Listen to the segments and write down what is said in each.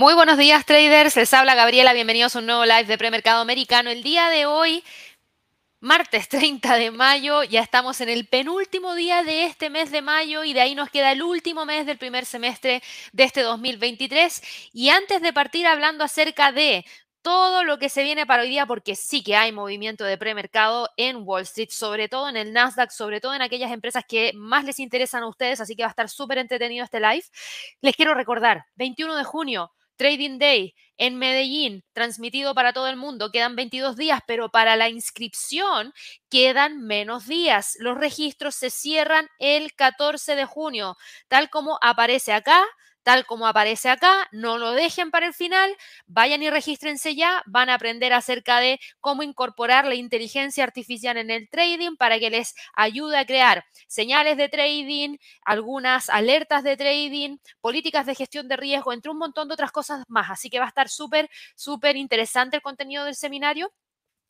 Muy buenos días traders, les habla Gabriela, bienvenidos a un nuevo live de premercado americano. El día de hoy, martes 30 de mayo, ya estamos en el penúltimo día de este mes de mayo y de ahí nos queda el último mes del primer semestre de este 2023. Y antes de partir hablando acerca de todo lo que se viene para hoy día, porque sí que hay movimiento de premercado en Wall Street, sobre todo en el Nasdaq, sobre todo en aquellas empresas que más les interesan a ustedes, así que va a estar súper entretenido este live. Les quiero recordar, 21 de junio, Trading Day en Medellín, transmitido para todo el mundo. Quedan 22 días, pero para la inscripción quedan menos días. Los registros se cierran el 14 de junio, tal como aparece acá tal como aparece acá, no lo dejen para el final, vayan y regístrense ya, van a aprender acerca de cómo incorporar la inteligencia artificial en el trading para que les ayude a crear señales de trading, algunas alertas de trading, políticas de gestión de riesgo, entre un montón de otras cosas más. Así que va a estar súper, súper interesante el contenido del seminario.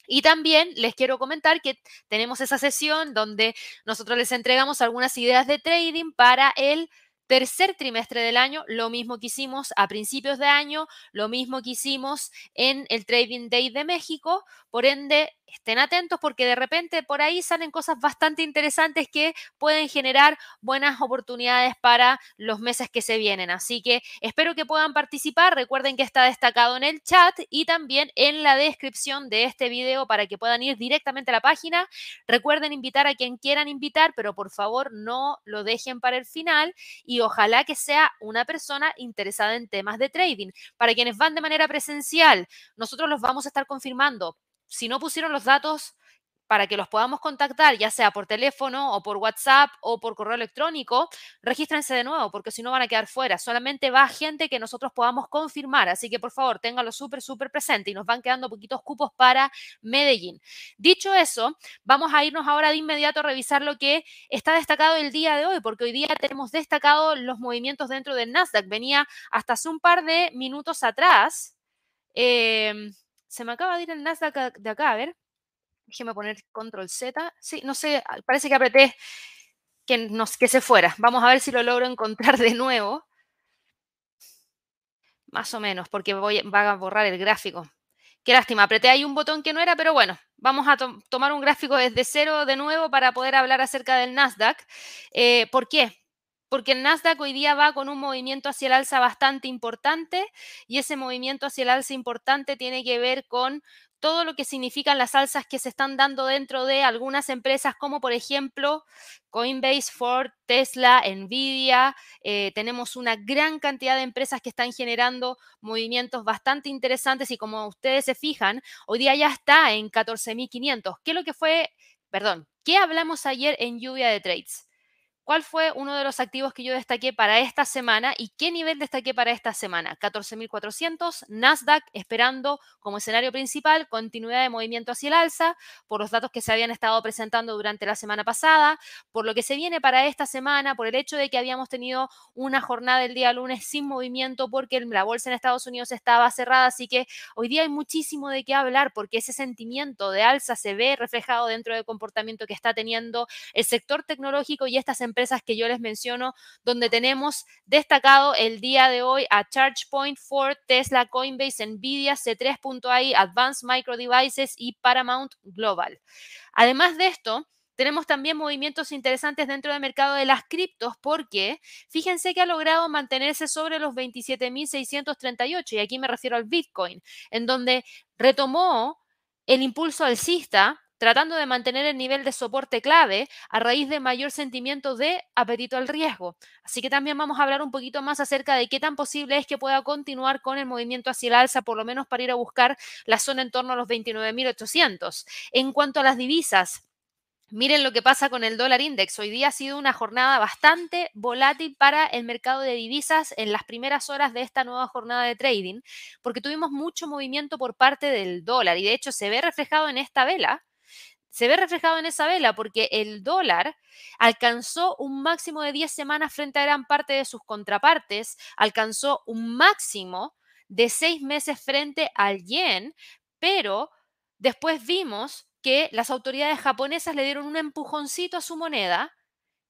Y también les quiero comentar que tenemos esa sesión donde nosotros les entregamos algunas ideas de trading para el tercer trimestre del año, lo mismo que hicimos a principios de año, lo mismo que hicimos en el Trading Day de México. Por ende, estén atentos porque de repente por ahí salen cosas bastante interesantes que pueden generar buenas oportunidades para los meses que se vienen. Así que espero que puedan participar. Recuerden que está destacado en el chat y también en la descripción de este video para que puedan ir directamente a la página. Recuerden invitar a quien quieran invitar, pero por favor no lo dejen para el final y ojalá que sea una persona interesada en temas de trading. Para quienes van de manera presencial, nosotros los vamos a estar confirmando si no pusieron los datos para que los podamos contactar, ya sea por teléfono o por WhatsApp o por correo electrónico, regístrense de nuevo, porque si no van a quedar fuera. Solamente va gente que nosotros podamos confirmar. Así que por favor, ténganlo súper, súper presente y nos van quedando poquitos cupos para Medellín. Dicho eso, vamos a irnos ahora de inmediato a revisar lo que está destacado el día de hoy, porque hoy día tenemos destacado los movimientos dentro del Nasdaq. Venía hasta hace un par de minutos atrás. Eh, se me acaba de ir el Nasdaq de acá, a ver. Déjeme poner control Z. Sí, no sé, parece que apreté que, nos, que se fuera. Vamos a ver si lo logro encontrar de nuevo. Más o menos, porque voy, va a borrar el gráfico. Qué lástima, apreté ahí un botón que no era, pero bueno, vamos a tomar un gráfico desde cero de nuevo para poder hablar acerca del Nasdaq. Eh, ¿Por qué? porque el Nasdaq hoy día va con un movimiento hacia el alza bastante importante y ese movimiento hacia el alza importante tiene que ver con todo lo que significan las alzas que se están dando dentro de algunas empresas como por ejemplo Coinbase, Ford, Tesla, Nvidia. Eh, tenemos una gran cantidad de empresas que están generando movimientos bastante interesantes y como ustedes se fijan, hoy día ya está en 14.500. ¿Qué es lo que fue, perdón, qué hablamos ayer en lluvia de trades? ¿Cuál fue uno de los activos que yo destaqué para esta semana y qué nivel destaqué para esta semana? 14.400, Nasdaq esperando como escenario principal continuidad de movimiento hacia el alza por los datos que se habían estado presentando durante la semana pasada, por lo que se viene para esta semana, por el hecho de que habíamos tenido una jornada el día lunes sin movimiento porque la bolsa en Estados Unidos estaba cerrada, así que hoy día hay muchísimo de qué hablar porque ese sentimiento de alza se ve reflejado dentro del comportamiento que está teniendo el sector tecnológico y estas empresas que yo les menciono, donde tenemos destacado el día de hoy a ChargePoint, Ford, Tesla, Coinbase, Nvidia, C3.ai, Advanced Micro Devices y Paramount Global. Además de esto, tenemos también movimientos interesantes dentro del mercado de las criptos porque fíjense que ha logrado mantenerse sobre los 27.638 y aquí me refiero al Bitcoin, en donde retomó el impulso alcista tratando de mantener el nivel de soporte clave a raíz de mayor sentimiento de apetito al riesgo. Así que también vamos a hablar un poquito más acerca de qué tan posible es que pueda continuar con el movimiento hacia el alza, por lo menos para ir a buscar la zona en torno a los 29.800. En cuanto a las divisas, Miren lo que pasa con el dólar index. Hoy día ha sido una jornada bastante volátil para el mercado de divisas en las primeras horas de esta nueva jornada de trading, porque tuvimos mucho movimiento por parte del dólar y de hecho se ve reflejado en esta vela se ve reflejado en esa vela porque el dólar alcanzó un máximo de 10 semanas frente a gran parte de sus contrapartes, alcanzó un máximo de 6 meses frente al yen, pero después vimos que las autoridades japonesas le dieron un empujoncito a su moneda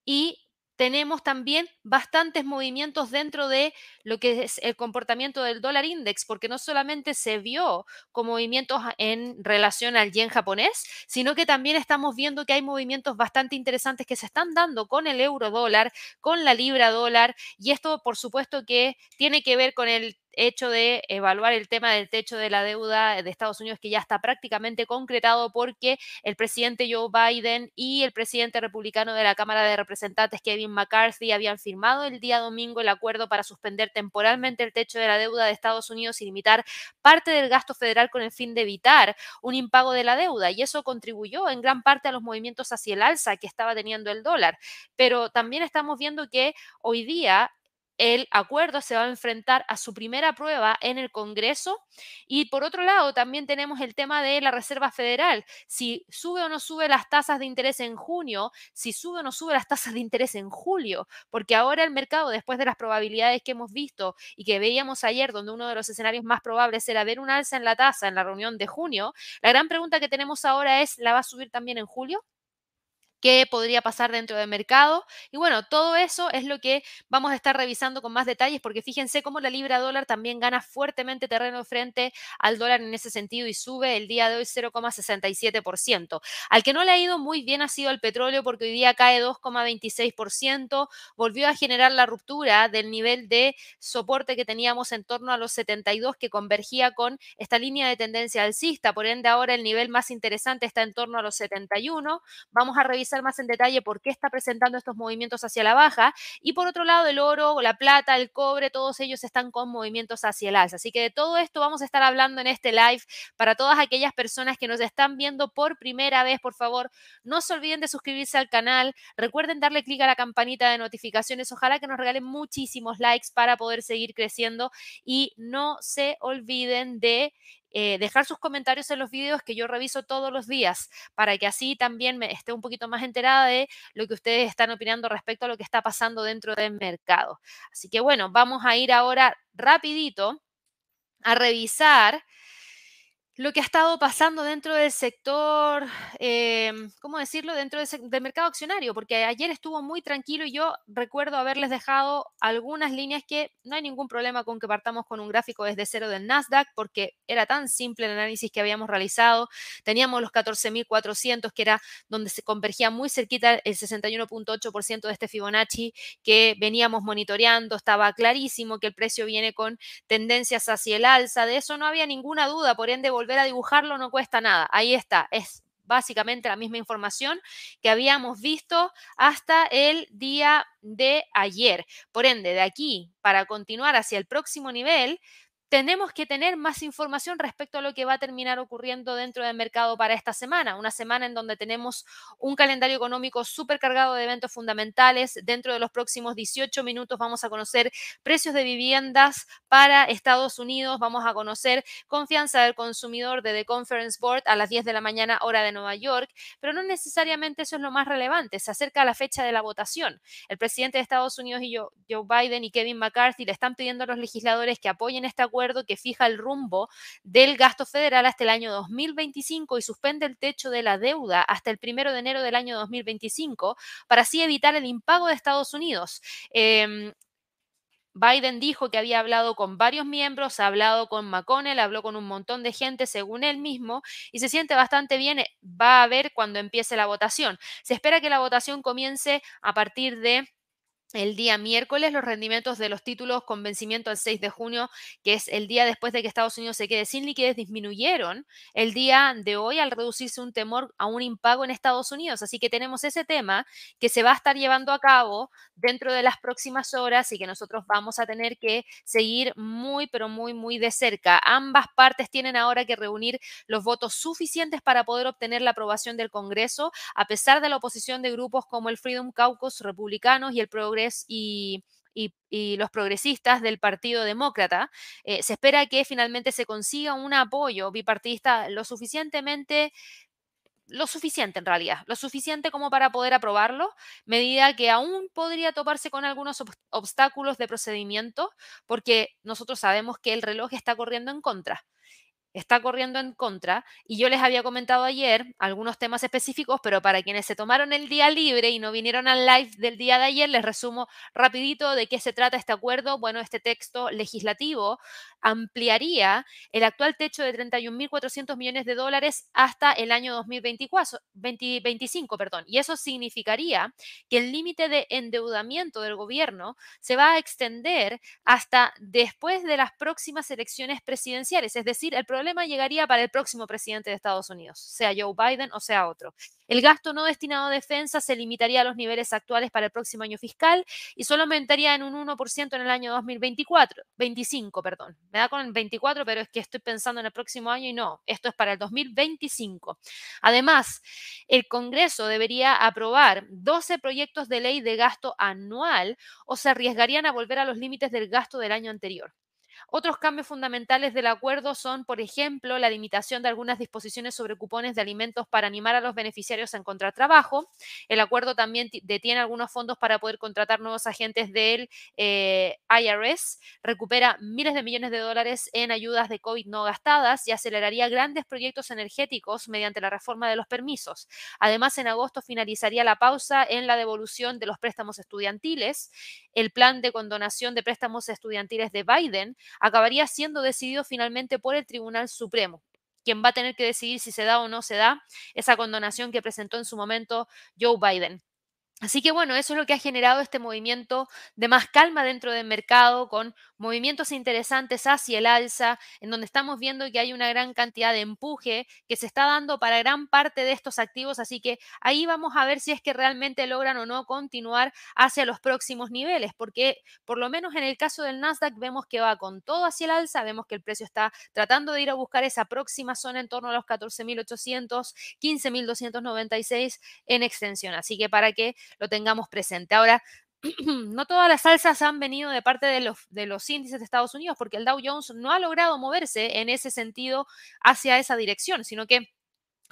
y tenemos también bastantes movimientos dentro de lo que es el comportamiento del dólar index, porque no solamente se vio con movimientos en relación al yen japonés, sino que también estamos viendo que hay movimientos bastante interesantes que se están dando con el euro dólar, con la libra dólar, y esto por supuesto que tiene que ver con el hecho de evaluar el tema del techo de la deuda de Estados Unidos, que ya está prácticamente concretado porque el presidente Joe Biden y el presidente republicano de la Cámara de Representantes, Kevin McCarthy, habían firmado el día domingo el acuerdo para suspender temporalmente el techo de la deuda de Estados Unidos y limitar parte del gasto federal con el fin de evitar un impago de la deuda. Y eso contribuyó en gran parte a los movimientos hacia el alza que estaba teniendo el dólar. Pero también estamos viendo que hoy día el acuerdo se va a enfrentar a su primera prueba en el Congreso. Y por otro lado, también tenemos el tema de la Reserva Federal. Si sube o no sube las tasas de interés en junio, si sube o no sube las tasas de interés en julio, porque ahora el mercado, después de las probabilidades que hemos visto y que veíamos ayer, donde uno de los escenarios más probables era ver un alza en la tasa en la reunión de junio, la gran pregunta que tenemos ahora es, ¿la va a subir también en julio? Qué podría pasar dentro del mercado. Y bueno, todo eso es lo que vamos a estar revisando con más detalles, porque fíjense cómo la libra dólar también gana fuertemente terreno frente al dólar en ese sentido y sube el día de hoy 0,67%. Al que no le ha ido muy bien ha sido el petróleo, porque hoy día cae 2,26%, volvió a generar la ruptura del nivel de soporte que teníamos en torno a los 72, que convergía con esta línea de tendencia alcista. Por ende, ahora el nivel más interesante está en torno a los 71. Vamos a revisar más en detalle por qué está presentando estos movimientos hacia la baja. Y por otro lado, el oro, la plata, el cobre, todos ellos están con movimientos hacia el alza. Así que de todo esto vamos a estar hablando en este live para todas aquellas personas que nos están viendo por primera vez. Por favor, no se olviden de suscribirse al canal. Recuerden darle clic a la campanita de notificaciones. Ojalá que nos regalen muchísimos likes para poder seguir creciendo. Y no se olviden de eh, dejar sus comentarios en los vídeos que yo reviso todos los días para que así también me esté un poquito más enterada de lo que ustedes están opinando respecto a lo que está pasando dentro del mercado. Así que bueno, vamos a ir ahora rapidito a revisar lo que ha estado pasando dentro del sector, em, ¿cómo decirlo?, dentro del, mercado accionario, porque ayer estuvo muy tranquilo y yo recuerdo haberles dejado algunas líneas que no hay ningún problema con que partamos con un gráfico desde cero del Nasdaq, porque era tan simple el análisis que habíamos realizado. Teníamos los 14.400, que era donde se convergía muy cerquita el 61.8% de este Fibonacci que veníamos monitoreando. Estaba clarísimo que el precio viene con tendencias hacia el alza. De eso no había ninguna duda, por ende, volver a dibujarlo no cuesta nada. Ahí está, es básicamente la misma información que habíamos visto hasta el día de ayer. Por ende, de aquí para continuar hacia el próximo nivel, tenemos que tener más información respecto a lo que va a terminar ocurriendo dentro del mercado para esta semana, una semana en donde tenemos un calendario económico súper cargado de eventos fundamentales. Dentro de los próximos 18 minutos vamos a conocer precios de viviendas para Estados Unidos, vamos a conocer confianza del consumidor de The Conference Board a las 10 de la mañana hora de Nueva York, pero no necesariamente eso es lo más relevante, se acerca la fecha de la votación. El presidente de Estados Unidos y Joe Biden y Kevin McCarthy le están pidiendo a los legisladores que apoyen este acuerdo que fija el rumbo del gasto federal hasta el año 2025 y suspende el techo de la deuda hasta el primero de enero del año 2025 para así evitar el impago de Estados Unidos. Em, Biden dijo que había hablado con varios miembros, ha hablado con McConnell, habló con un montón de gente, según él mismo, y se siente bastante bien. Va a ver cuando empiece la votación. Se espera que la votación comience a partir de el día miércoles los rendimientos de los títulos con vencimiento al 6 de junio, que es el día después de que Estados Unidos se quede sin liquidez, disminuyeron el día de hoy al reducirse un temor a un impago en Estados Unidos. Así que tenemos ese tema que se va a estar llevando a cabo dentro de las próximas horas y que nosotros vamos a tener que seguir muy, pero muy, muy de cerca. Ambas partes tienen ahora que reunir los votos suficientes para poder obtener la aprobación del Congreso, a pesar de la oposición de grupos como el Freedom Caucus republicanos y el Progreso y, los progresistas del Partido Demócrata, eh, se espera que finalmente se consiga un apoyo bipartidista lo suficientemente lo suficiente en realidad, lo suficiente como para poder aprobarlo, medida que aún podría toparse con algunos obstáculos de procedimiento, porque nosotros sabemos que el reloj está corriendo en contra. Está corriendo en contra y yo les había comentado ayer algunos temas específicos, pero para quienes se tomaron el día libre y no vinieron al live del día de ayer, les resumo rapidito de qué se trata este acuerdo. Bueno, este texto legislativo ampliaría el actual techo de 31.400 millones de dólares hasta el año 2024, 2025, perdón. Y eso significaría que el límite de endeudamiento del gobierno se va a extender hasta después de las próximas elecciones presidenciales, es decir, el problema llegaría para el próximo presidente de Estados Unidos, sea Joe Biden o sea otro. El gasto no destinado a defensa se limitaría a los niveles actuales para el próximo año fiscal y solo aumentaría en un 1% en el año 2024, 25, perdón. Me da con el 24, pero es que estoy pensando en el próximo año y no, esto es para el 2025. Además, el Congreso debería aprobar 12 proyectos de ley de gasto anual o se arriesgarían a volver a los límites del gasto del año anterior. Otros cambios fundamentales del acuerdo son, por ejemplo, la limitación de algunas disposiciones sobre cupones de alimentos para animar a los beneficiarios a encontrar trabajo. El acuerdo también detiene algunos fondos para poder contratar nuevos agentes del eh, IRS, recupera miles de millones de dólares en ayudas de COVID no gastadas y aceleraría grandes proyectos energéticos mediante la reforma de los permisos. Además, en agosto finalizaría la pausa en la devolución de los préstamos estudiantiles. El plan de condonación de préstamos estudiantiles de Biden acabaría siendo decidido finalmente por el Tribunal Supremo quien va a tener que decidir si se da o no se da esa condonación que presentó en su momento Joe Biden. Así que bueno, eso es lo que ha generado este movimiento de más calma dentro del mercado, con movimientos interesantes hacia el alza, en donde estamos viendo que hay una gran cantidad de empuje que se está dando para gran parte de estos activos. Así que ahí vamos a ver si es que realmente logran o no continuar hacia los próximos niveles, porque por lo menos en el caso del Nasdaq vemos que va con todo hacia el alza, vemos que el precio está tratando de ir a buscar esa próxima zona en torno a los 14.800, 15.296 en extensión. Así que para que lo tengamos presente. Ahora, no todas las alzas han venido de parte de los, de los índices de Estados Unidos, porque el Dow Jones no ha logrado moverse en ese sentido hacia esa dirección, sino que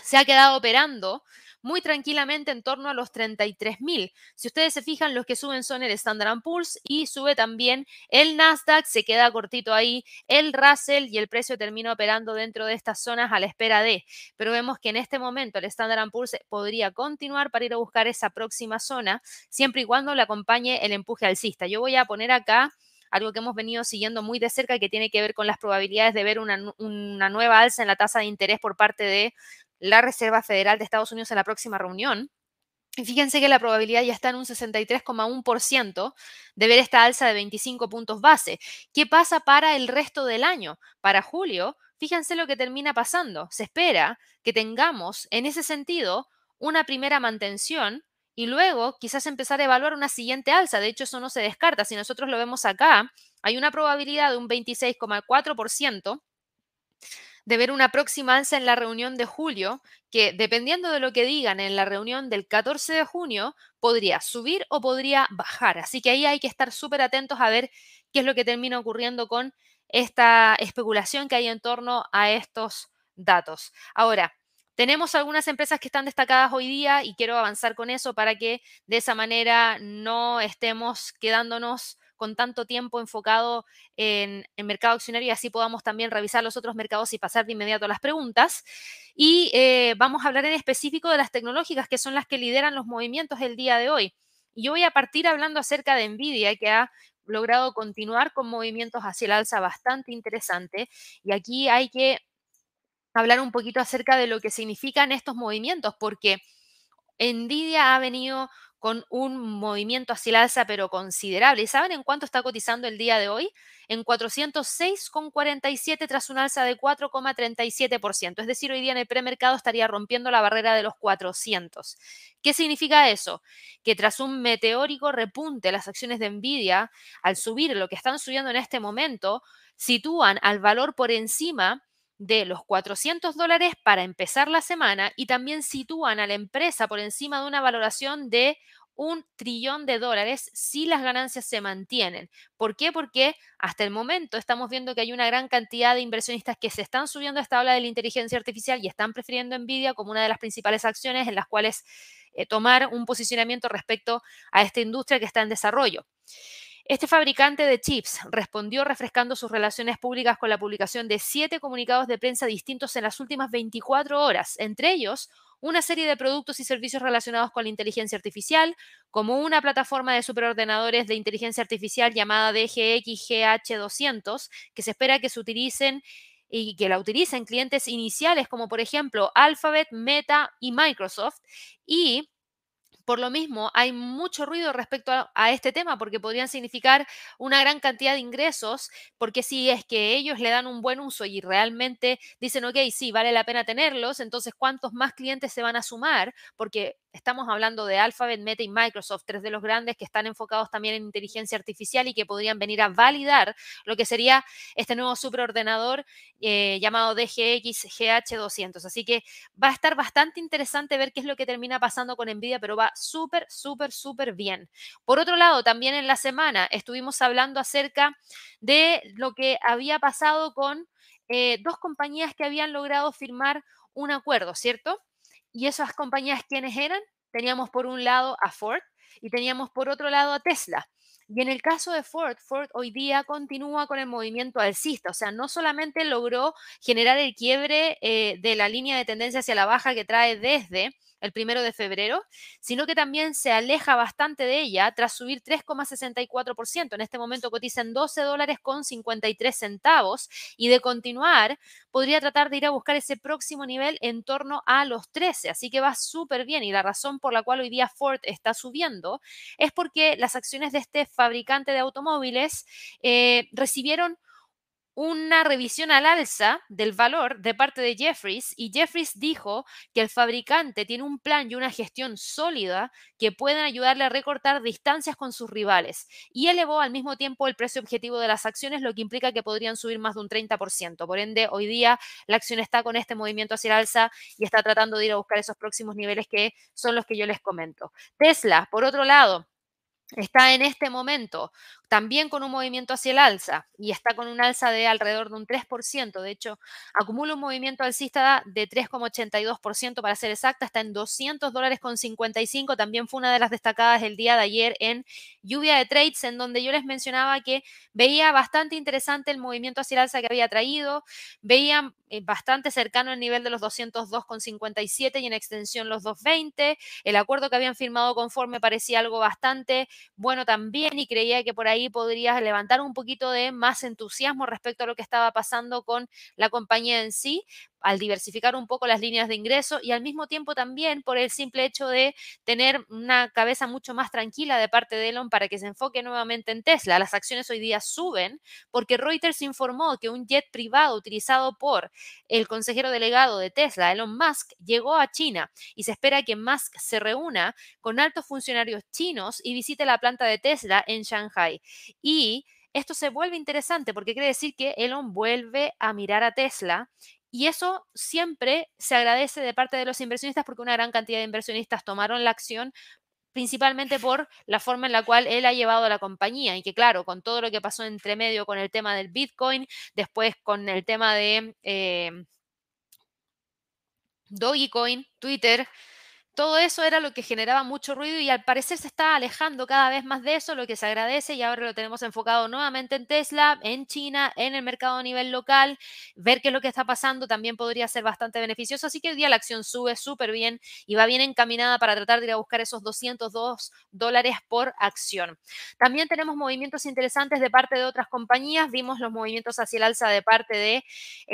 se ha quedado operando muy tranquilamente en torno a los 33.000. Si ustedes se fijan, los que suben son el Standard Poor's y sube también el Nasdaq, se queda cortito ahí el Russell y el precio termina operando dentro de estas zonas a la espera de. Pero vemos que en este momento el Standard Poor's podría continuar para ir a buscar esa próxima zona, siempre y cuando le acompañe el empuje alcista. Yo voy a poner acá algo que hemos venido siguiendo muy de cerca que tiene que ver con las probabilidades de ver una, una nueva alza en la tasa de interés por parte de la Reserva Federal de Estados Unidos en la próxima reunión. Y fíjense que la probabilidad ya está en un 63,1% de ver esta alza de 25 puntos base. ¿Qué pasa para el resto del año? Para julio, fíjense lo que termina pasando. Se espera que tengamos en ese sentido una primera mantención y luego quizás empezar a evaluar una siguiente alza. De hecho, eso no se descarta. Si nosotros lo vemos acá, hay una probabilidad de un 26,4% de ver una próxima alza en la reunión de julio, que dependiendo de lo que digan en la reunión del 14 de junio, podría subir o podría bajar. Así que ahí hay que estar súper atentos a ver qué es lo que termina ocurriendo con esta especulación que hay en torno a estos datos. Ahora, tenemos algunas empresas que están destacadas hoy día y quiero avanzar con eso para que de esa manera no estemos quedándonos con tanto tiempo enfocado en el mercado accionario y así podamos también revisar los otros mercados y pasar de inmediato a las preguntas. Y eh, vamos a hablar en específico de las tecnológicas, que son las que lideran los movimientos del día de hoy. Yo voy a partir hablando acerca de Nvidia, que ha logrado continuar con movimientos hacia el alza bastante interesante. Y aquí hay que hablar un poquito acerca de lo que significan estos movimientos, porque Nvidia ha venido con un movimiento hacia el alza, pero considerable. ¿Y saben en cuánto está cotizando el día de hoy? En 406,47 tras un alza de 4,37%. Es decir, hoy día en el premercado estaría rompiendo la barrera de los 400. ¿Qué significa eso? Que tras un meteórico repunte, las acciones de Nvidia, al subir lo que están subiendo en este momento, sitúan al valor por encima de los 400 dólares para empezar la semana y también sitúan a la empresa por encima de una valoración de un trillón de dólares si las ganancias se mantienen. ¿Por qué? Porque hasta el momento estamos viendo que hay una gran cantidad de inversionistas que se están subiendo a esta ola de la inteligencia artificial y están prefiriendo Nvidia como una de las principales acciones en las cuales eh, tomar un posicionamiento respecto a esta industria que está en desarrollo. Este fabricante de chips respondió refrescando sus relaciones públicas con la publicación de siete comunicados de prensa distintos en las últimas 24 horas, entre ellos una serie de productos y servicios relacionados con la inteligencia artificial, como una plataforma de superordenadores de inteligencia artificial llamada DGX GH200, que se espera que se utilicen y que la utilicen clientes iniciales como por ejemplo Alphabet, Meta y Microsoft, y por lo mismo, hay mucho ruido respecto a, este tema porque podrían significar una gran cantidad de ingresos, porque si es que ellos le dan un buen uso y realmente dicen, ok, sí, vale la pena tenerlos, entonces ¿cuántos más clientes se van a sumar? Porque estamos hablando de Alphabet, Meta y Microsoft, tres de los grandes que están enfocados también en inteligencia artificial y que podrían venir a validar lo que sería este nuevo superordenador eh, llamado DGX GH200. Así que va a estar bastante interesante ver qué es lo que termina pasando con Nvidia, pero va súper, súper, súper bien. Por otro lado, también en la semana estuvimos hablando acerca de lo que había pasado con eh, dos compañías que habían logrado firmar un acuerdo, ¿cierto? Y esas compañías, ¿quiénes eran? Teníamos por un lado a Ford y teníamos por otro lado a Tesla. Y en el caso de Ford, Ford hoy día continúa con el movimiento alcista, o sea, no solamente logró generar el quiebre eh, de la línea de tendencia hacia la baja que trae desde el primero de febrero, sino que también se aleja bastante de ella tras subir 3,64%. En este momento cotiza en 12 dólares con 53 centavos y de continuar podría tratar de ir a buscar ese próximo nivel en torno a los 13. Así que va súper bien y la razón por la cual hoy día Ford está subiendo es porque las acciones de este fabricante de automóviles eh, recibieron una revisión al alza del valor de parte de Jeffries y Jeffries dijo que el fabricante tiene un plan y una gestión sólida que pueden ayudarle a recortar distancias con sus rivales y elevó al mismo tiempo el precio objetivo de las acciones, lo que implica que podrían subir más de un 30%. Por ende, hoy día la acción está con este movimiento hacia el alza y está tratando de ir a buscar esos próximos niveles que son los que yo les comento. Tesla, por otro lado, está en este momento también con un movimiento hacia el alza y está con un alza de alrededor de un 3%. De hecho, acumula un movimiento alcista de 3,82% para ser exacta, está en 200 dólares con 55. También fue una de las destacadas el día de ayer en lluvia de trades, en donde yo les mencionaba que veía bastante interesante el movimiento hacia el alza que había traído, veía bastante cercano el nivel de los 202,57 y en extensión los 220. El acuerdo que habían firmado conforme parecía algo bastante bueno también y creía que por ahí podrías levantar un poquito de más entusiasmo respecto a lo que estaba pasando con la compañía en sí, al diversificar un poco las líneas de ingreso y al mismo tiempo también por el simple hecho de tener una cabeza mucho más tranquila de parte de Elon para que se enfoque nuevamente en Tesla. Las acciones hoy día suben porque Reuters informó que un jet privado utilizado por el consejero delegado de Tesla, Elon Musk, llegó a China y se espera que Musk se reúna con altos funcionarios chinos y visite la planta de Tesla en Shanghai. Y esto se vuelve interesante porque quiere decir que Elon vuelve a mirar a Tesla y eso siempre se agradece de parte de los inversionistas porque una gran cantidad de inversionistas tomaron la acción principalmente por la forma en la cual él ha llevado a la compañía y que claro, con todo lo que pasó entre medio con el tema del Bitcoin, después con el tema de eh, Dogecoin, Twitter, todo eso era lo que generaba mucho ruido y al parecer se está alejando cada vez más de eso, lo que se agradece y ahora lo tenemos enfocado nuevamente en Tesla, en China, en el mercado a nivel local. Ver qué es lo que está pasando también podría ser bastante beneficioso, así que el día la acción sube súper bien y va bien encaminada para tratar de ir a buscar esos 202 dólares por acción. También tenemos movimientos interesantes de parte de otras compañías, vimos los movimientos hacia el alza de parte de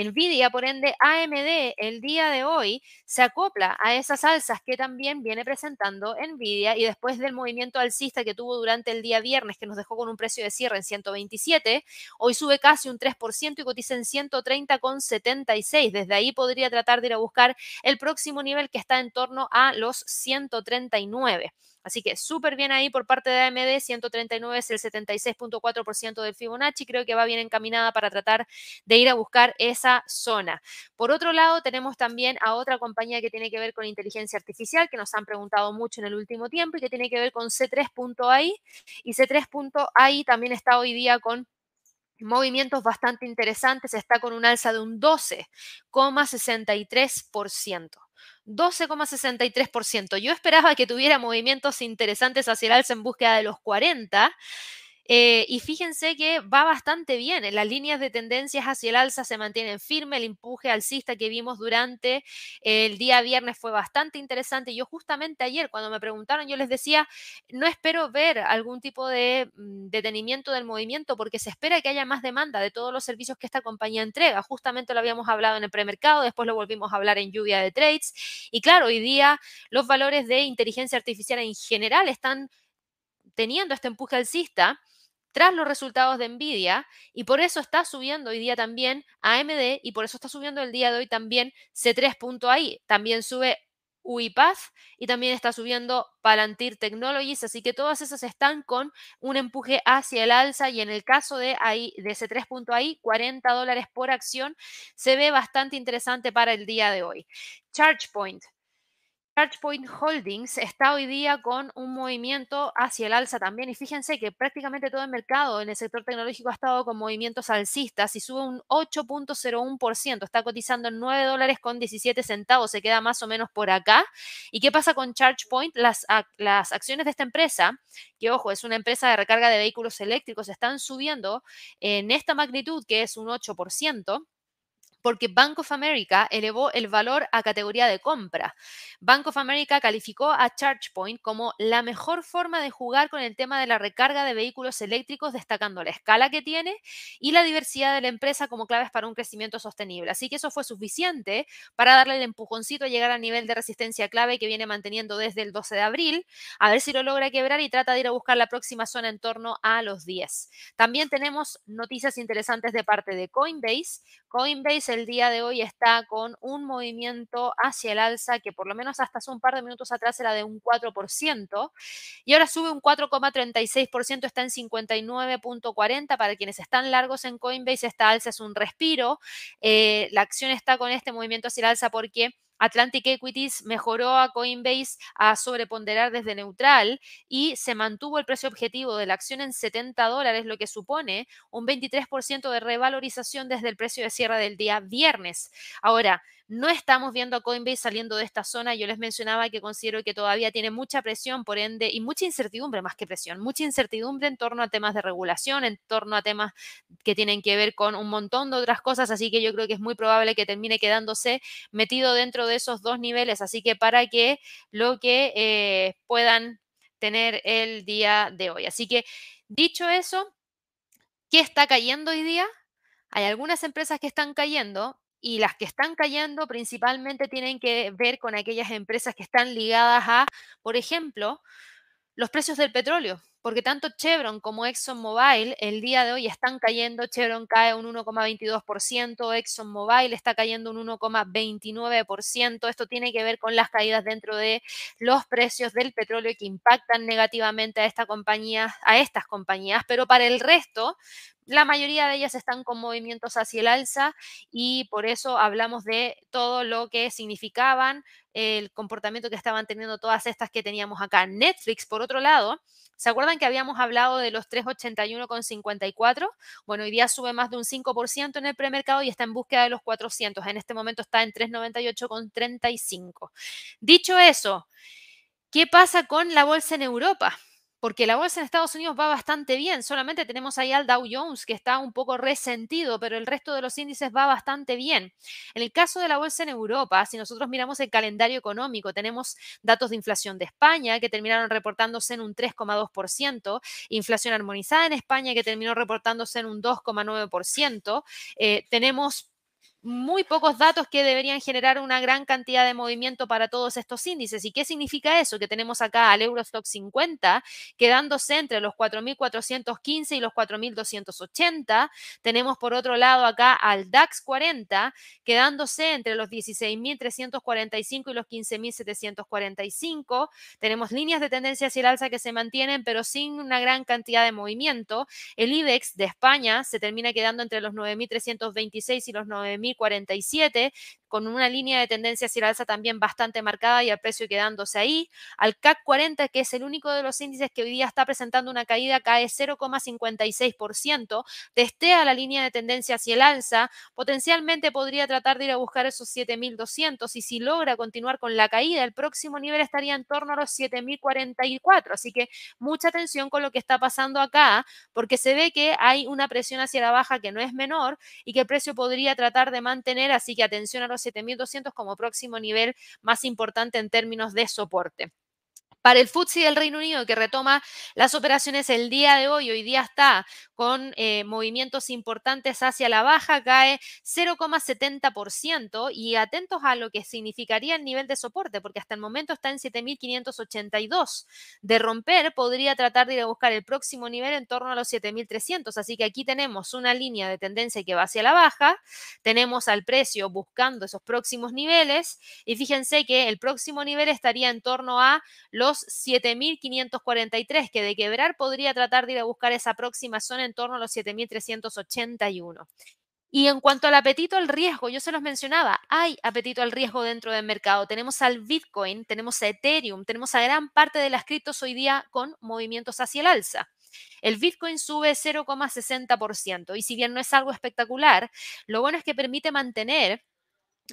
Nvidia, por ende AMD el día de hoy se acopla a esas alzas que también también viene presentando Nvidia y después del movimiento alcista que tuvo durante el día viernes, que nos dejó con un precio de cierre en 127, hoy sube casi un 3% y cotiza en 130,76. Desde ahí podría tratar de ir a buscar el próximo nivel que está en torno a los 139. Así que súper bien ahí por parte de AMD, 139 es el 76.4% del Fibonacci, creo que va bien encaminada para tratar de ir a buscar esa zona. Por otro lado, tenemos también a otra compañía que tiene que ver con inteligencia artificial, que nos han preguntado mucho en el último tiempo y que tiene que ver con C3.ai. Y C3.ai también está hoy día con movimientos bastante interesantes, está con un alza de un 12,63%. 12,63%. Yo esperaba que tuviera movimientos interesantes hacia el alza en búsqueda de los 40 Eh, y fíjense que va bastante bien. En las líneas de tendencias hacia el alza se mantienen firme. El empuje alcista que vimos durante el día viernes fue bastante interesante. Yo justamente ayer, cuando me preguntaron, yo les decía, no espero ver algún tipo de mm, detenimiento del movimiento porque se espera que haya más demanda de todos los servicios que esta compañía entrega. Justamente lo habíamos hablado en el premercado, después lo volvimos a hablar en lluvia de trades. Y claro, hoy día los valores de inteligencia artificial en general están teniendo este empuje alcista tras los resultados de Nvidia y por eso está subiendo hoy día también AMD y por eso está subiendo el día de hoy también C3.ai. También sube UiPath y también está subiendo Palantir Technologies, así que todas esas están con un empuje hacia el alza y en el caso de, ahí, de C3.ai, 40 dólares por acción, se ve bastante interesante para el día de hoy. ChargePoint ChargePoint Holdings está hoy día con un movimiento hacia el alza también. Y fíjense que prácticamente todo el mercado en el sector tecnológico ha estado con movimientos alcistas y sube un 8.01%. Está cotizando en 9 dólares con 17 centavos. Se queda más o menos por acá. ¿Y qué pasa con ChargePoint? Las, las acciones de esta empresa, que ojo, es una empresa de recarga de vehículos eléctricos, están subiendo en esta magnitud que es un 8% porque Bank of America elevó el valor a categoría de compra. Bank of America calificó a ChargePoint como la mejor forma de jugar con el tema de la recarga de vehículos eléctricos, destacando la escala que tiene y la diversidad de la empresa como claves para un crecimiento sostenible. Así que eso fue suficiente para darle el empujoncito a llegar al nivel de resistencia clave que viene manteniendo desde el 12 de abril, a ver si lo logra quebrar y trata de ir a buscar la próxima zona en torno a los 10. También tenemos noticias interesantes de parte de Coinbase. Coinbase el día de hoy está con un movimiento hacia el alza que por lo menos hasta hace un par de minutos atrás era de un 4% y ahora sube un 4,36%, está en 59.40. Para quienes están largos en Coinbase, esta alza es un respiro. Eh, la acción está con este movimiento hacia el alza porque Atlantic Equities mejoró a Coinbase a sobreponderar desde neutral y se mantuvo el precio objetivo de la acción en 70 dólares, lo que supone un 23% de revalorización desde el precio de cierre del día viernes. Ahora, no estamos viendo a Coinbase saliendo de esta zona. Yo les mencionaba que considero que todavía tiene mucha presión, por ende, y mucha incertidumbre más que presión, mucha incertidumbre en torno a temas de regulación, en torno a temas que tienen que ver con un montón de otras cosas. Así que yo creo que es muy probable que termine quedándose metido dentro de esos dos niveles. Así que para que lo que eh, puedan tener el día de hoy. Así que dicho eso, ¿qué está cayendo hoy día? Hay algunas empresas que están cayendo y las que están cayendo principalmente tienen que ver con aquellas empresas que están ligadas a, por ejemplo, los precios del petróleo, porque tanto Chevron como ExxonMobil el día de hoy están cayendo, Chevron cae un 1,22%, ExxonMobil está cayendo un 1,29%, esto tiene que ver con las caídas dentro de los precios del petróleo que impactan negativamente a esta compañía, a estas compañías, pero para el resto la mayoría de ellas están con movimientos hacia el alza y por eso hablamos de todo lo que significaban el comportamiento que estaban teniendo todas estas que teníamos acá. Netflix, por otro lado, ¿se acuerdan que habíamos hablado de los 381,54? Bueno, hoy día sube más de un 5% en el premercado y está en búsqueda de los 400. En este momento está en 398,35. Dicho eso, ¿qué pasa con la bolsa en Europa? Porque la bolsa en Estados Unidos va bastante bien. Solamente tenemos ahí al Dow Jones que está un poco resentido, pero el resto de los índices va bastante bien. En el caso de la bolsa en Europa, si nosotros miramos el calendario económico, tenemos datos de inflación de España que terminaron reportándose en un 3,2%, inflación armonizada en España que terminó reportándose en un 2,9%. Eh, tenemos muy pocos datos que deberían generar una gran cantidad de movimiento para todos estos índices. ¿Y qué significa eso? Que tenemos acá al Eurostock 50 quedándose entre los 4.415 y los 4.280. Tenemos por otro lado acá al DAX 40 quedándose entre los 16.345 y los 15.745. Tenemos líneas de tendencia hacia el alza que se mantienen, pero sin una gran cantidad de movimiento. El IBEX de España se termina quedando entre los 9.326 y los 9.000 47 con una línea de tendencia hacia la alza también bastante marcada y el precio quedándose ahí. Al CAC 40, que es el único de los índices que hoy día está presentando una caída, cae 0,56%, testea la línea de tendencia hacia el alza, potencialmente podría tratar de ir a buscar esos 7.200 y si logra continuar con la caída, el próximo nivel estaría en torno a los 7.044. Así que mucha atención con lo que está pasando acá, porque se ve que hay una presión hacia la baja que no es menor y que el precio podría tratar de mantener, así que atención a los 7.200 como próximo nivel más importante en términos de soporte. Para el FTSE del Reino Unido, que retoma las operaciones el día de hoy, hoy día está con eh, movimientos importantes hacia la baja, cae 0,70% y atentos a lo que significaría el nivel de soporte, porque hasta el momento está en 7.582. De romper, podría tratar de ir a buscar el próximo nivel en torno a los 7.300. Así que aquí tenemos una línea de tendencia que va hacia la baja, tenemos al precio buscando esos próximos niveles y fíjense que el próximo nivel estaría en torno a los 7.543, que de quebrar podría tratar de ir a buscar esa próxima zona en torno a los 7.381. Y en cuanto al apetito al riesgo, yo se los mencionaba, hay apetito al riesgo dentro del mercado. Tenemos al Bitcoin, tenemos a Ethereum, tenemos a gran parte de las criptos hoy día con movimientos hacia el alza. El Bitcoin sube 0,60% y si bien no es algo espectacular, lo bueno es que permite mantener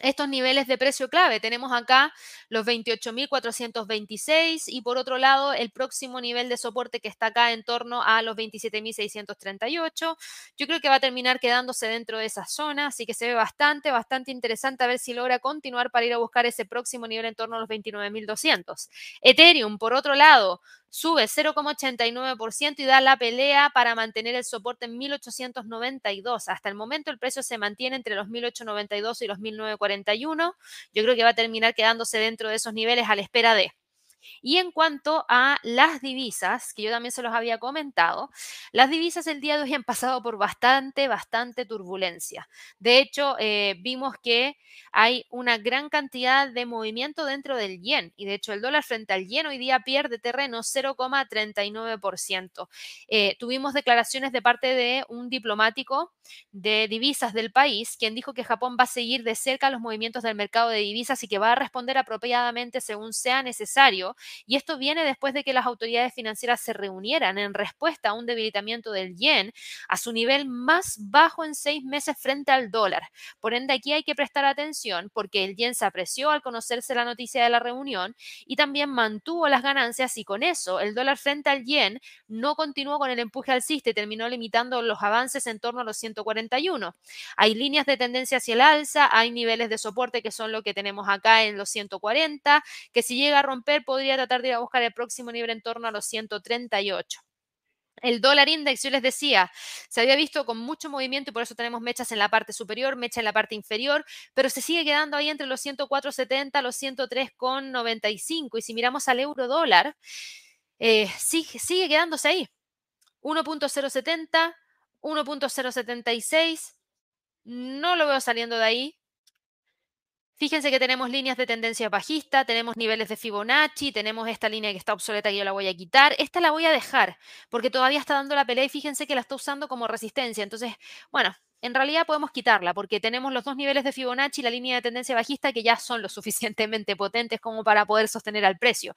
estos niveles de precio clave. Tenemos acá los 28.426 y por otro lado el próximo nivel de soporte que está acá en torno a los 27.638. Yo creo que va a terminar quedándose dentro de esa zona, así que se ve bastante, bastante interesante a ver si logra continuar para ir a buscar ese próximo nivel en torno a los 29.200. Ethereum, por otro lado, sube 0,89% y da la pelea para mantener el soporte en 1892. Hasta el momento el precio se mantiene entre los 1892 y los 1941. Yo creo que va a terminar quedándose dentro de esos niveles a la espera de. Y en cuanto a las divisas, que yo también se los había comentado, las divisas el día de hoy han pasado por bastante, bastante turbulencia. De hecho, eh, vimos que hay una gran cantidad de movimiento dentro del yen y de hecho el dólar frente al yen hoy día pierde terreno 0,39%. Eh, tuvimos declaraciones de parte de un diplomático de divisas del país, quien dijo que Japón va a seguir de cerca los movimientos del mercado de divisas y que va a responder apropiadamente según sea necesario y esto viene después de que las autoridades financieras se reunieran en respuesta a un debilitamiento del yen a su nivel más bajo en seis meses frente al dólar. Por ende, aquí hay que prestar atención porque el yen se apreció al conocerse la noticia de la reunión y también mantuvo las ganancias y con eso el dólar frente al yen no continuó con el empuje alcista y terminó limitando los avances en torno a los 141. Hay líneas de tendencia hacia el alza, hay niveles de soporte que son lo que tenemos acá en los 140, que si llega a romper podría podría tratar de ir a buscar el próximo nivel en torno a los 138. El dólar index, yo les decía, se había visto con mucho movimiento y por eso tenemos mechas en la parte superior, mecha en la parte inferior, pero se sigue quedando ahí entre los 104.70, los 103,95. Y si miramos al euro dólar, eh, sigue, sigue quedándose ahí. 1.070, 1.076. No lo veo saliendo de ahí. Fíjense que tenemos líneas de tendencia bajista, tenemos niveles de Fibonacci, tenemos esta línea que está obsoleta que yo la voy a quitar. Esta la voy a dejar porque todavía está dando la pelea y fíjense que la está usando como resistencia. Entonces, bueno, en realidad podemos quitarla porque tenemos los dos niveles de Fibonacci y la línea de tendencia bajista que ya son lo suficientemente potentes como para poder sostener al precio.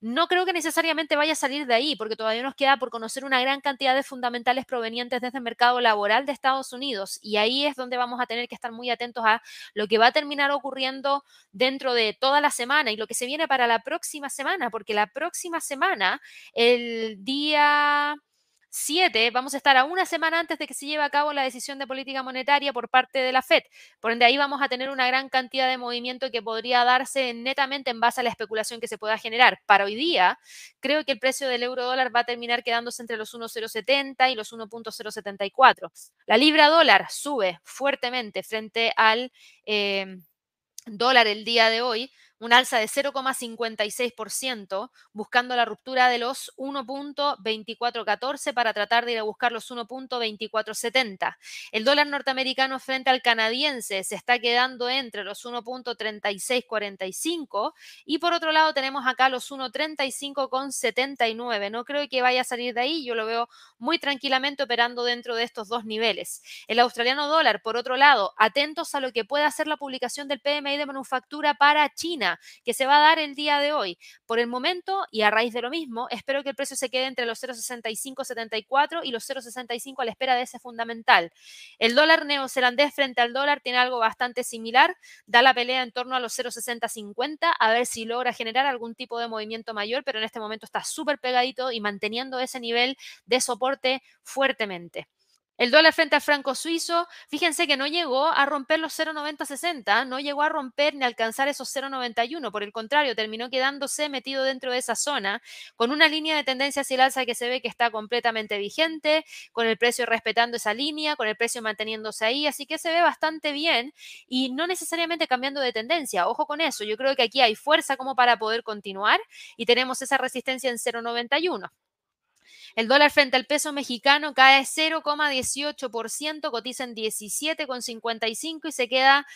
No creo que necesariamente vaya a salir de ahí, porque todavía nos queda por conocer una gran cantidad de fundamentales provenientes desde el mercado laboral de Estados Unidos. Y ahí es donde vamos a tener que estar muy atentos a lo que va a terminar ocurriendo dentro de toda la semana y lo que se viene para la próxima semana, porque la próxima semana, el día 7, vamos a estar a una semana antes de que se lleve a cabo la decisión de política monetaria por parte de la Fed. Por ende, ahí vamos a tener una gran cantidad de movimiento que podría darse netamente en base a la especulación que se pueda generar. Para hoy día, creo que el precio del euro dólar va a terminar quedándose entre los 1,070 y los 1,074. La libra dólar sube fuertemente frente al... Eh, dólar el día de hoy, un alza de 0,56%, buscando la ruptura de los 1.2414 para tratar de ir a buscar los 1.2470. El dólar norteamericano frente al canadiense se está quedando entre los 1.3645 y por otro lado tenemos acá los 1.35,79. No creo que vaya a salir de ahí, yo lo veo muy tranquilamente operando dentro de estos dos niveles. El australiano dólar, por otro lado, atentos a lo que pueda hacer la publicación del PMI de manufactura para China que se va a dar el día de hoy. Por el momento, y a raíz de lo mismo, espero que el precio se quede entre los 0,6574 y los 0,65 a la espera de ese fundamental. El dólar neozelandés frente al dólar tiene algo bastante similar, da la pelea en torno a los 0,6050, a ver si logra generar algún tipo de movimiento mayor, pero en este momento está súper pegadito y manteniendo ese nivel de soporte fuertemente. El dólar frente al franco suizo, fíjense que no llegó a romper los 0,9060, no llegó a romper ni alcanzar esos 0,91, por el contrario, terminó quedándose metido dentro de esa zona, con una línea de tendencia hacia el alza que se ve que está completamente vigente, con el precio respetando esa línea, con el precio manteniéndose ahí, así que se ve bastante bien y no necesariamente cambiando de tendencia. Ojo con eso, yo creo que aquí hay fuerza como para poder continuar y tenemos esa resistencia en 0,91. El dólar frente al peso mexicano cae 0,18%, cotiza en 17,55 y se queda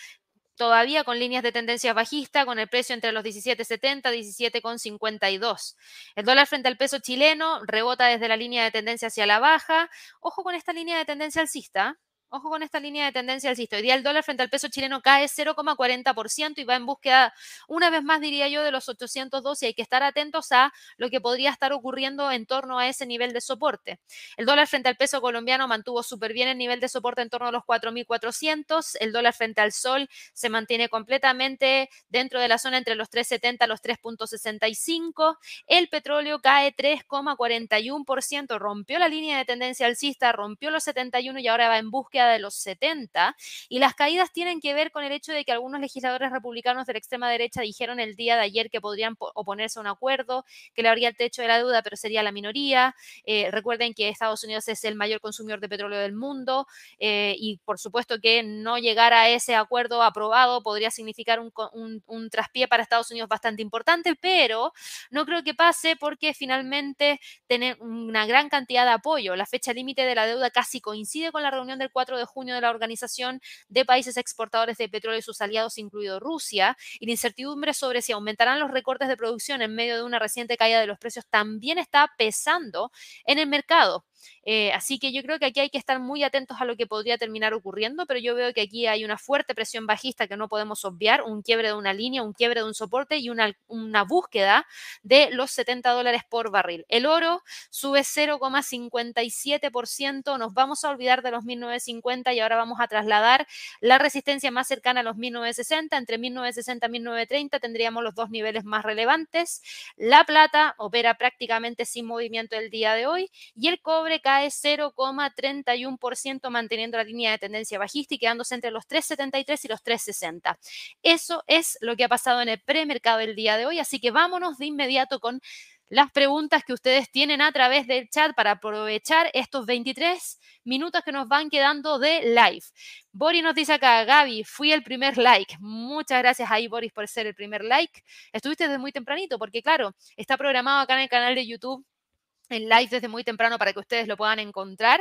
todavía con líneas de tendencia bajista, con el precio entre los 17,70 y 17,52. El dólar frente al peso chileno rebota desde la línea de tendencia hacia la baja. Ojo con esta línea de tendencia alcista. Ojo con esta línea de tendencia alcista. Hoy día el dólar frente al peso chileno cae 0,40% y va en búsqueda, una vez más diría yo, de los 802 y hay que estar atentos a lo que podría estar ocurriendo en torno a ese nivel de soporte. El dólar frente al peso colombiano mantuvo súper bien el nivel de soporte en torno a los 4.400. El dólar frente al sol se mantiene completamente dentro de la zona entre los 3.70 y los 3.65. El petróleo cae 3,41%, rompió la línea de tendencia alcista, rompió los 71 y ahora va en búsqueda de los 70 y las caídas tienen que ver con el hecho de que algunos legisladores republicanos de la extrema derecha dijeron el día de ayer que podrían oponerse a un acuerdo, que le habría el techo de la deuda, pero sería la minoría. Eh, recuerden que Estados Unidos es el mayor consumidor de petróleo del mundo eh, y por supuesto que no llegar a ese acuerdo aprobado podría significar un, un traspié para Estados Unidos bastante importante, pero no creo que pase porque finalmente tiene una gran cantidad de apoyo. La fecha límite de la deuda casi coincide con la reunión del 4 de junio de la Organización de Países Exportadores de Petróleo y sus aliados, incluido Rusia, y la incertidumbre sobre si aumentarán los recortes de producción en medio de una reciente caída de los precios también está pesando en el mercado. Eh, así que yo creo que aquí hay que estar muy atentos a lo que podría terminar ocurriendo, pero yo veo que aquí hay una fuerte presión bajista que no podemos obviar, un quiebre de una línea, un quiebre de un soporte y una, búsqueda de los 70 dólares por barril. El oro sube 0,57%, nos vamos a olvidar de los 1950 y ahora vamos a trasladar la resistencia más cercana a los 1960, entre 1960 y 1930 tendríamos los dos niveles más relevantes. La plata opera prácticamente sin movimiento el día de hoy y el cobre cae 0,31% manteniendo la línea de tendencia bajista y quedándose entre los 3,73 y los 3,60. Eso es lo que ha pasado en el premercado el día de hoy, así que vámonos de inmediato con las preguntas que ustedes tienen a través del chat para aprovechar estos 23 minutos que nos van quedando de live. Boris nos dice acá, Gaby, fui el primer like. Muchas gracias ahí, Boris, por ser el primer like. Estuviste desde muy tempranito, porque claro, está programado acá en el canal de YouTube en live desde muy temprano para que ustedes lo puedan encontrar.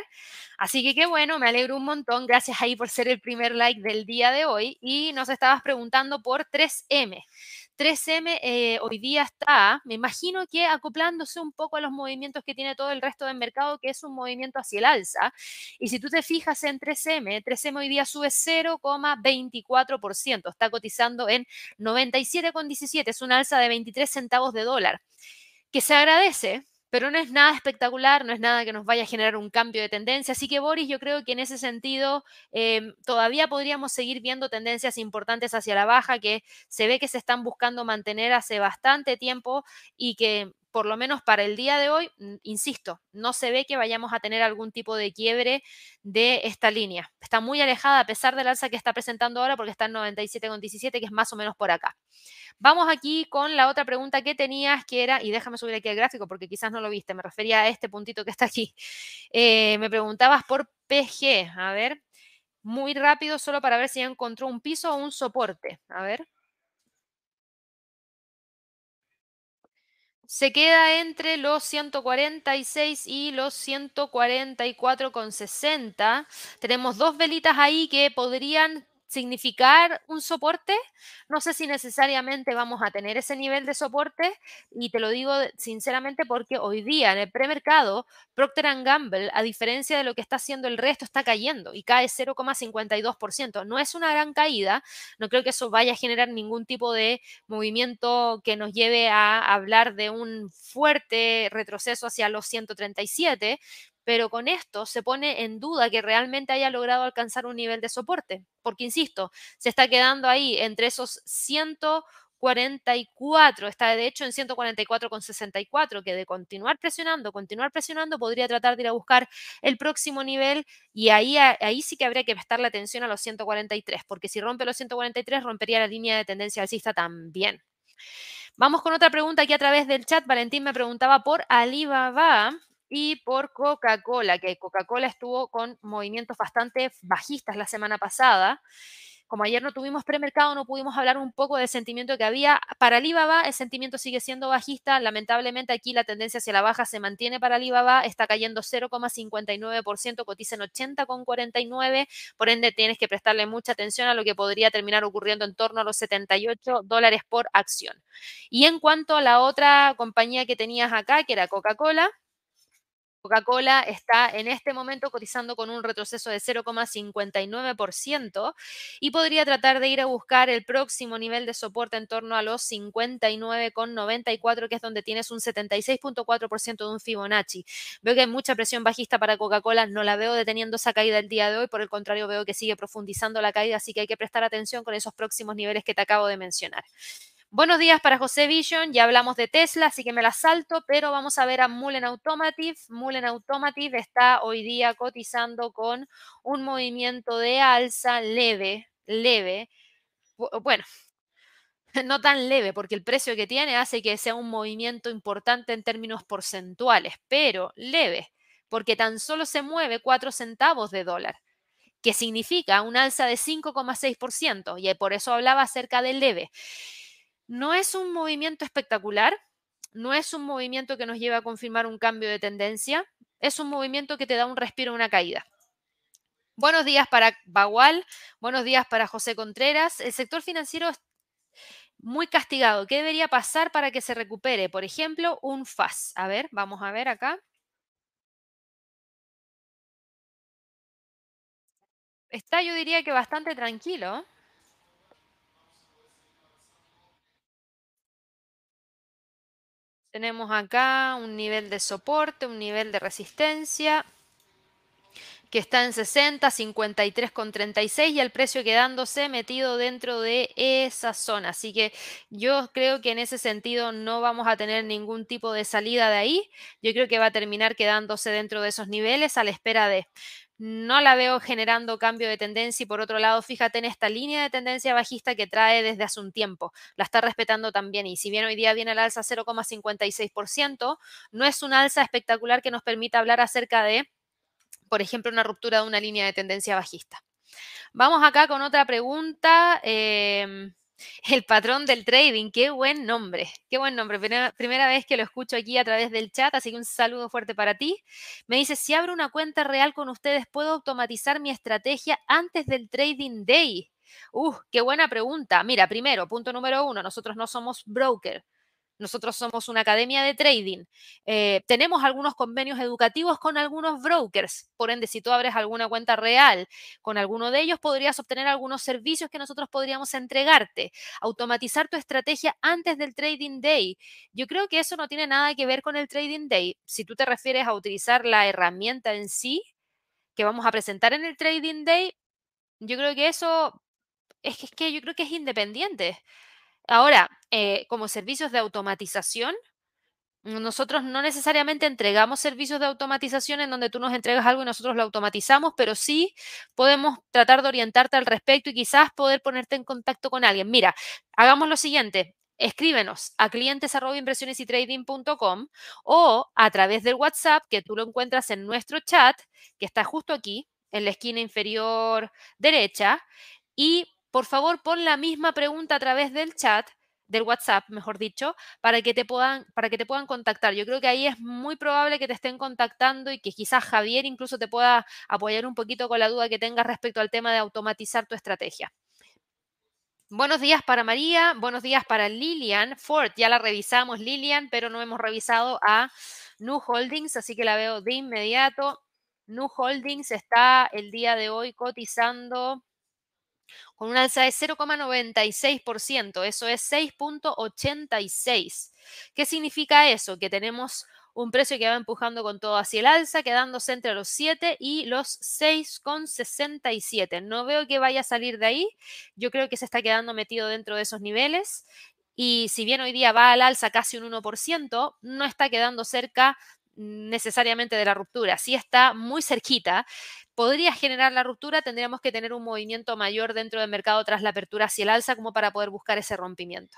Así que qué bueno, me alegro un montón. Gracias ahí por ser el primer like del día de hoy. Y nos estabas preguntando por 3M. 3M eh, hoy día está, me imagino que acoplándose un poco a los movimientos que tiene todo el resto del mercado, que es un movimiento hacia el alza. Y si tú te fijas en 3M, 3M hoy día sube 0,24%, está cotizando en 97,17, es un alza de 23 centavos de dólar, que se agradece pero no es nada espectacular, no es nada que nos vaya a generar un cambio de tendencia. Así que Boris, yo creo que en ese sentido em, todavía podríamos seguir viendo tendencias importantes hacia la baja que se ve que se están buscando mantener hace bastante tiempo y que por lo menos para el día de hoy, insisto, no se ve que vayamos a tener algún tipo de quiebre de esta línea. Está muy alejada a pesar del alza que está presentando ahora porque está en 97,17, que es más o menos por acá. Vamos aquí con la otra pregunta que tenías, que era, y déjame subir aquí el gráfico porque quizás no lo viste, me refería a este puntito que está aquí. Eh, me preguntabas por PG, a ver, muy rápido, solo para ver si ya encontró un piso o un soporte. A ver. Se queda entre los 146 y los 144,60. Tenemos dos velitas ahí que podrían significar un soporte. No sé si necesariamente vamos a tener ese nivel de soporte y te lo digo sinceramente porque hoy día en el premercado Procter Gamble, a diferencia de lo que está haciendo el resto, está cayendo y cae 0,52%. No es una gran caída, no creo que eso vaya a generar ningún tipo de movimiento que nos lleve a hablar de un fuerte retroceso hacia los 137, pero con esto se pone en duda que realmente haya logrado alcanzar un nivel de soporte, porque insisto, se está quedando ahí entre esos 144, está de hecho en 144,64, que de continuar presionando, continuar presionando, podría tratar de ir a buscar el próximo nivel y ahí, ahí sí que habría que prestarle atención a los 143, porque si rompe los 143, rompería la línea de tendencia alcista también. Vamos con otra pregunta aquí a través del chat. Valentín me preguntaba por Alibaba y por Coca-Cola, que Coca-Cola estuvo con movimientos bastante bajistas la semana pasada. Como ayer no tuvimos premercado, no pudimos hablar un poco del sentimiento que había. Para Alibaba, el sentimiento sigue siendo bajista. Lamentablemente, aquí la tendencia hacia la baja se mantiene para Alibaba. Está cayendo 0,59%, cotiza en 80,49. Por ende, tienes que prestarle mucha atención a lo que podría terminar ocurriendo en torno a los 78 dólares por acción. Y en cuanto a la otra compañía que tenías acá, que era Coca-Cola, Coca-Cola está en este momento cotizando con un retroceso de 0,59% y podría tratar de ir a buscar el próximo nivel de soporte en torno a los 59,94, que es donde tienes un 76,4% de un Fibonacci. Veo que hay mucha presión bajista para Coca-Cola, no la veo deteniendo esa caída el día de hoy, por el contrario veo que sigue profundizando la caída, así que hay que prestar atención con esos próximos niveles que te acabo de mencionar. Buenos días para José Vision, ya hablamos de Tesla, así que me la salto, pero vamos a ver a Mullen Automotive. Mullen Automotive está hoy día cotizando con un movimiento de alza leve, leve. Bueno, no tan leve, porque el precio que tiene hace que sea un movimiento importante en términos porcentuales, pero leve, porque tan solo se mueve 4 centavos de dólar que significa un alza de 5,6%, y por eso hablaba acerca del leve. No es un movimiento espectacular, no es un movimiento que nos lleva a confirmar un cambio de tendencia, es un movimiento que te da un respiro, una caída. Buenos días para Bagual, buenos días para José Contreras. El sector financiero es muy castigado. ¿Qué debería pasar para que se recupere? Por ejemplo, un FAS. A ver, vamos a ver acá. Está, yo diría que bastante tranquilo. Tenemos acá un nivel de soporte, un nivel de resistencia que está en 60, 53,36 y el precio quedándose metido dentro de esa zona. Así que yo creo que en ese sentido no vamos a tener ningún tipo de salida de ahí. Yo creo que va a terminar quedándose dentro de esos niveles a la espera de no la veo generando cambio de tendencia y por otro lado, fíjate en esta línea de tendencia bajista que trae desde hace un tiempo. La está respetando también y si bien hoy día viene el alza 0,56%, no es un alza espectacular que nos permita hablar acerca de, por ejemplo, una ruptura de una línea de tendencia bajista. Vamos acá con otra pregunta. Em, el patrón del trading, qué buen nombre, qué buen nombre. Primera, vez que lo escucho aquí a través del chat, así que un saludo fuerte para ti. Me dice, si abro una cuenta real con ustedes, ¿puedo automatizar mi estrategia antes del trading day? Uh, qué buena pregunta. Mira, primero, punto número uno, nosotros no somos broker. Nosotros somos una academia de trading. Eh, tenemos algunos convenios educativos con algunos brokers. Por ende, si tú abres alguna cuenta real con alguno de ellos, podrías obtener algunos servicios que nosotros podríamos entregarte. Automatizar tu estrategia antes del trading day. Yo creo que eso no tiene nada que ver con el trading day. Si tú te refieres a utilizar la herramienta en sí que vamos a presentar en el trading day, yo creo que eso es que, es que yo creo que es independiente. Ahora, eh, como servicios de automatización, nosotros no necesariamente entregamos servicios de automatización en donde tú nos entregas algo y nosotros lo automatizamos, pero sí podemos tratar de orientarte al respecto y quizás poder ponerte en contacto con alguien. Mira, hagamos lo siguiente. Escríbenos a clientes o a través del WhatsApp que tú lo encuentras en nuestro chat, que está justo aquí en la esquina inferior derecha, y por favor, pon la misma pregunta a través del chat del WhatsApp, mejor dicho, para que te puedan, para que te puedan contactar. Yo creo que ahí es muy probable que te estén contactando y que quizás Javier incluso te pueda apoyar un poquito con la duda que tengas respecto al tema de automatizar tu estrategia. Buenos días para María, buenos días para Lilian Ford. Ya la revisamos, Lilian, pero no hemos revisado a Nu Holdings, así que la veo de inmediato. Nu Holdings está el día de hoy cotizando con un alza de 0,96%, eso es 6.86. ¿Qué significa eso? Que tenemos un precio que va empujando con todo hacia el alza, quedándose entre los 7 y los 6,67. No veo que vaya a salir de ahí. Yo creo que se está quedando metido dentro de esos niveles. Y si bien hoy día va al alza casi un 1%, no está quedando cerca necesariamente de la ruptura. Si está muy cerquita, podría generar la ruptura, tendríamos que tener un movimiento mayor dentro del mercado tras la apertura hacia el alza como para poder buscar ese rompimiento.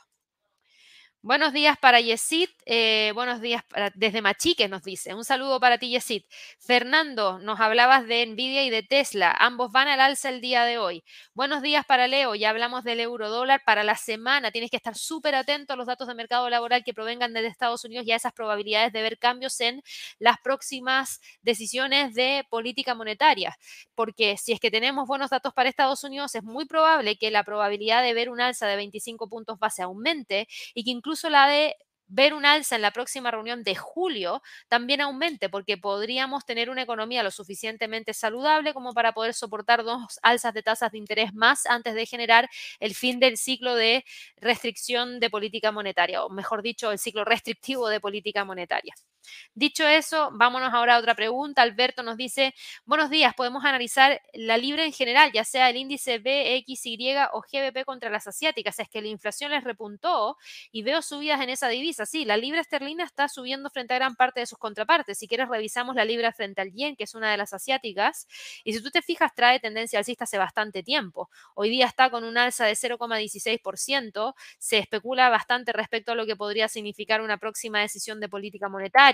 Buenos días para Yesid, eh, buenos días desde Machique nos dice. Un saludo para ti, Yesid. Fernando, nos hablabas de Nvidia y de Tesla. Ambos van al alza el día de hoy. Buenos días para Leo, ya hablamos del euro dólar para la semana. Tienes que estar súper atento a los datos de mercado laboral que provengan desde Estados Unidos y a esas probabilidades de ver cambios en las próximas decisiones de política monetaria. Porque si es que tenemos buenos datos para Estados Unidos, es muy probable que la probabilidad de ver un alza de 25 puntos base aumente y que incluso incluso la de ver un alza en la próxima reunión de julio también aumente, porque podríamos tener una economía lo suficientemente saludable como para poder soportar dos alzas de tasas de interés más antes de generar el fin del ciclo de restricción de política monetaria, o mejor dicho, el ciclo restrictivo de política monetaria. Dicho eso, vámonos ahora a otra pregunta. Alberto nos dice, buenos días, podemos analizar la libra en general, ya sea el índice BXY o GBP contra las asiáticas. Es que la inflación les repuntó y veo subidas en esa divisa. Sí, la libra esterlina está subiendo frente a gran parte de sus contrapartes. Si quieres, revisamos la libra frente al yen, que es una de las asiáticas. Y si tú te fijas, trae tendencia alcista hace bastante tiempo. Hoy día está con un alza de 0,16%. Se especula bastante respecto a lo que podría significar una próxima decisión de política monetaria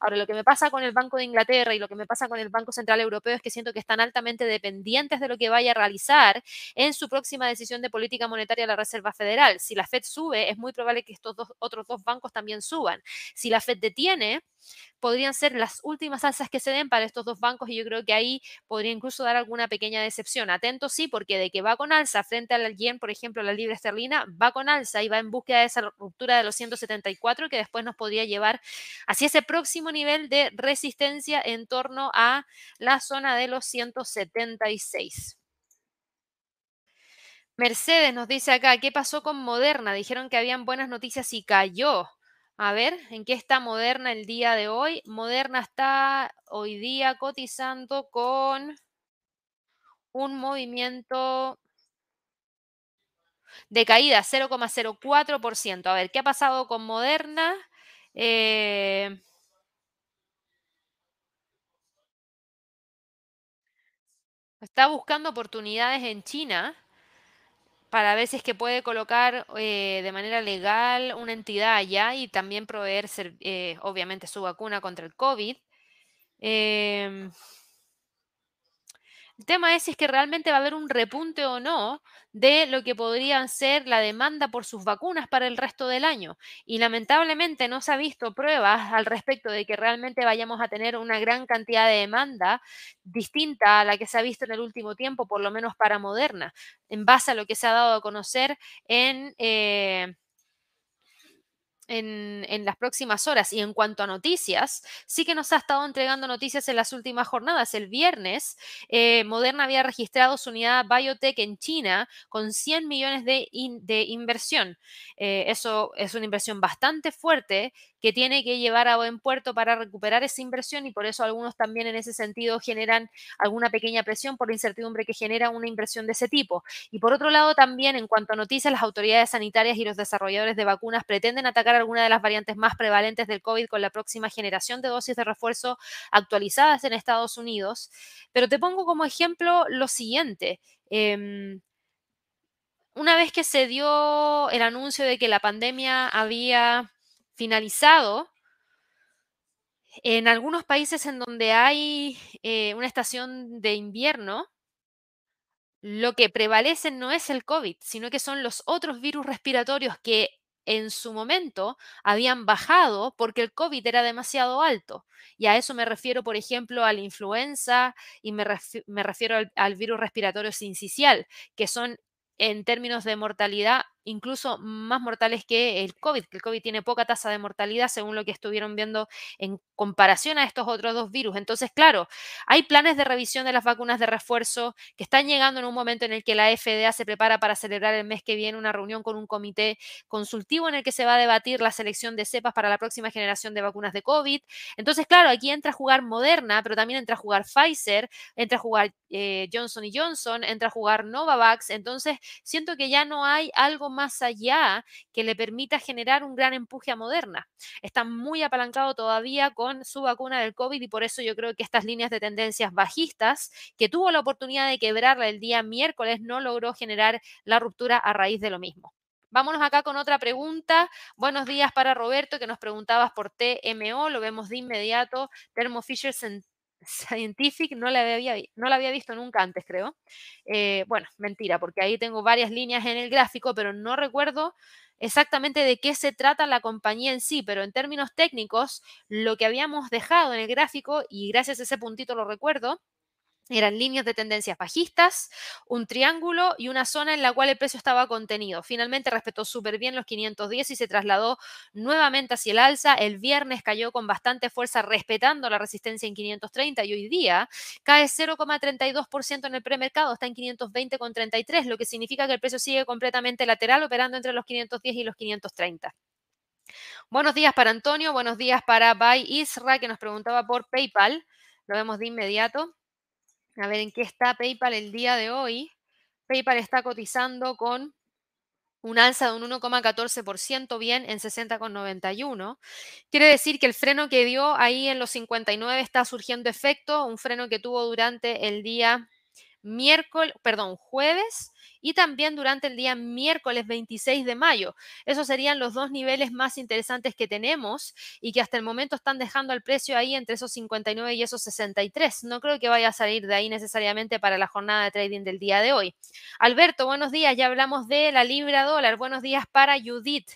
Ahora, lo que me pasa con el Banco de Inglaterra y lo que me pasa con el Banco Central Europeo es que siento que están altamente dependientes de lo que vaya a realizar en su próxima decisión de política monetaria la Reserva Federal. Si la Fed sube, es muy probable que estos otros dos bancos también suban. Si la Fed detiene, podrían ser las últimas alzas que se den para estos dos bancos y yo creo que ahí podría incluso dar alguna pequeña decepción. Atento sí, porque de que va con alza frente al yen, por ejemplo, la libra esterlina, va con alza y va en búsqueda de esa ruptura de los 174 que después nos podría llevar hacia ese próximo nivel de resistencia en torno a la zona de los 176. Mercedes nos dice acá, ¿qué pasó con Moderna? Dijeron que habían buenas noticias y cayó. A ver, ¿en qué está Moderna el día de hoy? Moderna está hoy día cotizando con un movimiento de caída 0,04%. A ver, ¿qué ha pasado con Moderna? Eh, está buscando oportunidades en China para ver si es que puede colocar eh, de manera legal una entidad allá y también proveer, eh, obviamente, su vacuna contra el COVID. Em, el tema es si es que realmente va a haber un repunte o no de lo que podrían ser la demanda por sus vacunas para el resto del año. Y lamentablemente no se ha visto pruebas al respecto de que realmente vayamos a tener una gran cantidad de demanda distinta a la que se ha visto en el último tiempo, por lo menos para Moderna, en base a lo que se ha dado a conocer en... Eh, en, las próximas horas. Y en cuanto a noticias, sí que nos ha estado entregando noticias en las últimas jornadas. El viernes, eh, Moderna había registrado su unidad biotech en China con 100 millones de, de inversión. Eh, eso es una inversión bastante fuerte que tiene que llevar a buen puerto para recuperar esa inversión y por eso algunos también en ese sentido generan alguna pequeña presión por la incertidumbre que genera una inversión de ese tipo. Y por otro lado también en cuanto a noticias, las autoridades sanitarias y los desarrolladores de vacunas pretenden atacar alguna de las variantes más prevalentes del COVID con la próxima generación de dosis de refuerzo actualizadas en Estados Unidos. Pero te pongo como ejemplo lo siguiente. Em, una vez que se dio el anuncio de que la pandemia había finalizado, en algunos países en donde hay eh, una estación de invierno, lo que prevalece no es el COVID, sino que son los otros virus respiratorios que en su momento habían bajado porque el COVID era demasiado alto. Y a eso me refiero, por ejemplo, a la influenza y me, refiero al, al virus respiratorio sincicial, que son en términos de mortalidad incluso más mortales que el COVID, que el COVID tiene poca tasa de mortalidad según lo que estuvieron viendo en comparación a estos otros dos virus. Entonces, claro, hay planes de revisión de las vacunas de refuerzo que están llegando en un momento en el que la FDA se prepara para celebrar el mes que viene una reunión con un comité consultivo en el que se va a debatir la selección de cepas para la próxima generación de vacunas de COVID. Entonces, claro, aquí entra a jugar Moderna, pero también entra a jugar Pfizer, entra a jugar eh, Johnson y Johnson, entra a jugar Novavax. Entonces, siento que ya no hay algo más allá que le permita generar un gran empuje a Moderna. Está muy apalancado todavía con su vacuna del COVID y por eso yo creo que estas líneas de tendencias bajistas, que tuvo la oportunidad de quebrarla el día miércoles, no logró generar la ruptura a raíz de lo mismo. Vámonos acá con otra pregunta. Buenos días para Roberto, que nos preguntabas por TMO, lo vemos de inmediato. Thermo Fisher Scientific no la había, no la había visto nunca antes, creo. Eh, bueno, mentira, porque ahí tengo varias líneas en el gráfico, pero no recuerdo exactamente de qué se trata la compañía en sí, pero en términos técnicos, lo que habíamos dejado en el gráfico, y gracias a ese puntito lo recuerdo, eran líneas de tendencias bajistas, un triángulo y una zona en la cual el precio estaba contenido. Finalmente respetó súper bien los 510 y se trasladó nuevamente hacia el alza. El viernes cayó con bastante fuerza respetando la resistencia en 530 y hoy día cae 0,32% en el premercado, está en 520,33, lo que significa que el precio sigue completamente lateral operando entre los 510 y los 530. Buenos días para Antonio, buenos días para Bay Isra que nos preguntaba por PayPal. Lo vemos de inmediato. A ver en qué está PayPal el día de hoy. PayPal está cotizando con un alza de un 1,14% bien en 60,91. Quiere decir que el freno que dio ahí en los 59 está surgiendo efecto, un freno que tuvo durante el día miércoles, perdón, jueves y también durante el día miércoles 26 de mayo. Esos serían los dos niveles más interesantes que tenemos y que hasta el momento están dejando el precio ahí entre esos 59 y esos 63. No creo que vaya a salir de ahí necesariamente para la jornada de trading del día de hoy. Alberto, buenos días. Ya hablamos de la libra dólar. Buenos días para Judith.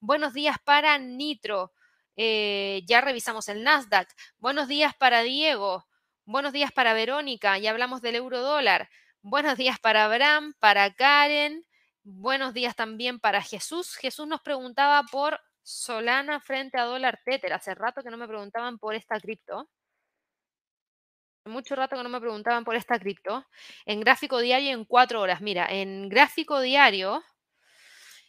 Buenos días para Nitro. Eh, ya revisamos el Nasdaq. Buenos días para Diego. Buenos días para Verónica. Ya hablamos del euro dólar. Buenos días para Abraham, para Karen. Buenos días también para Jesús. Jesús nos preguntaba por Solana frente a dólar Tether. Hace rato que no me preguntaban por esta cripto. Mucho rato que no me preguntaban por esta cripto. En gráfico diario en cuatro horas. Mira, en gráfico diario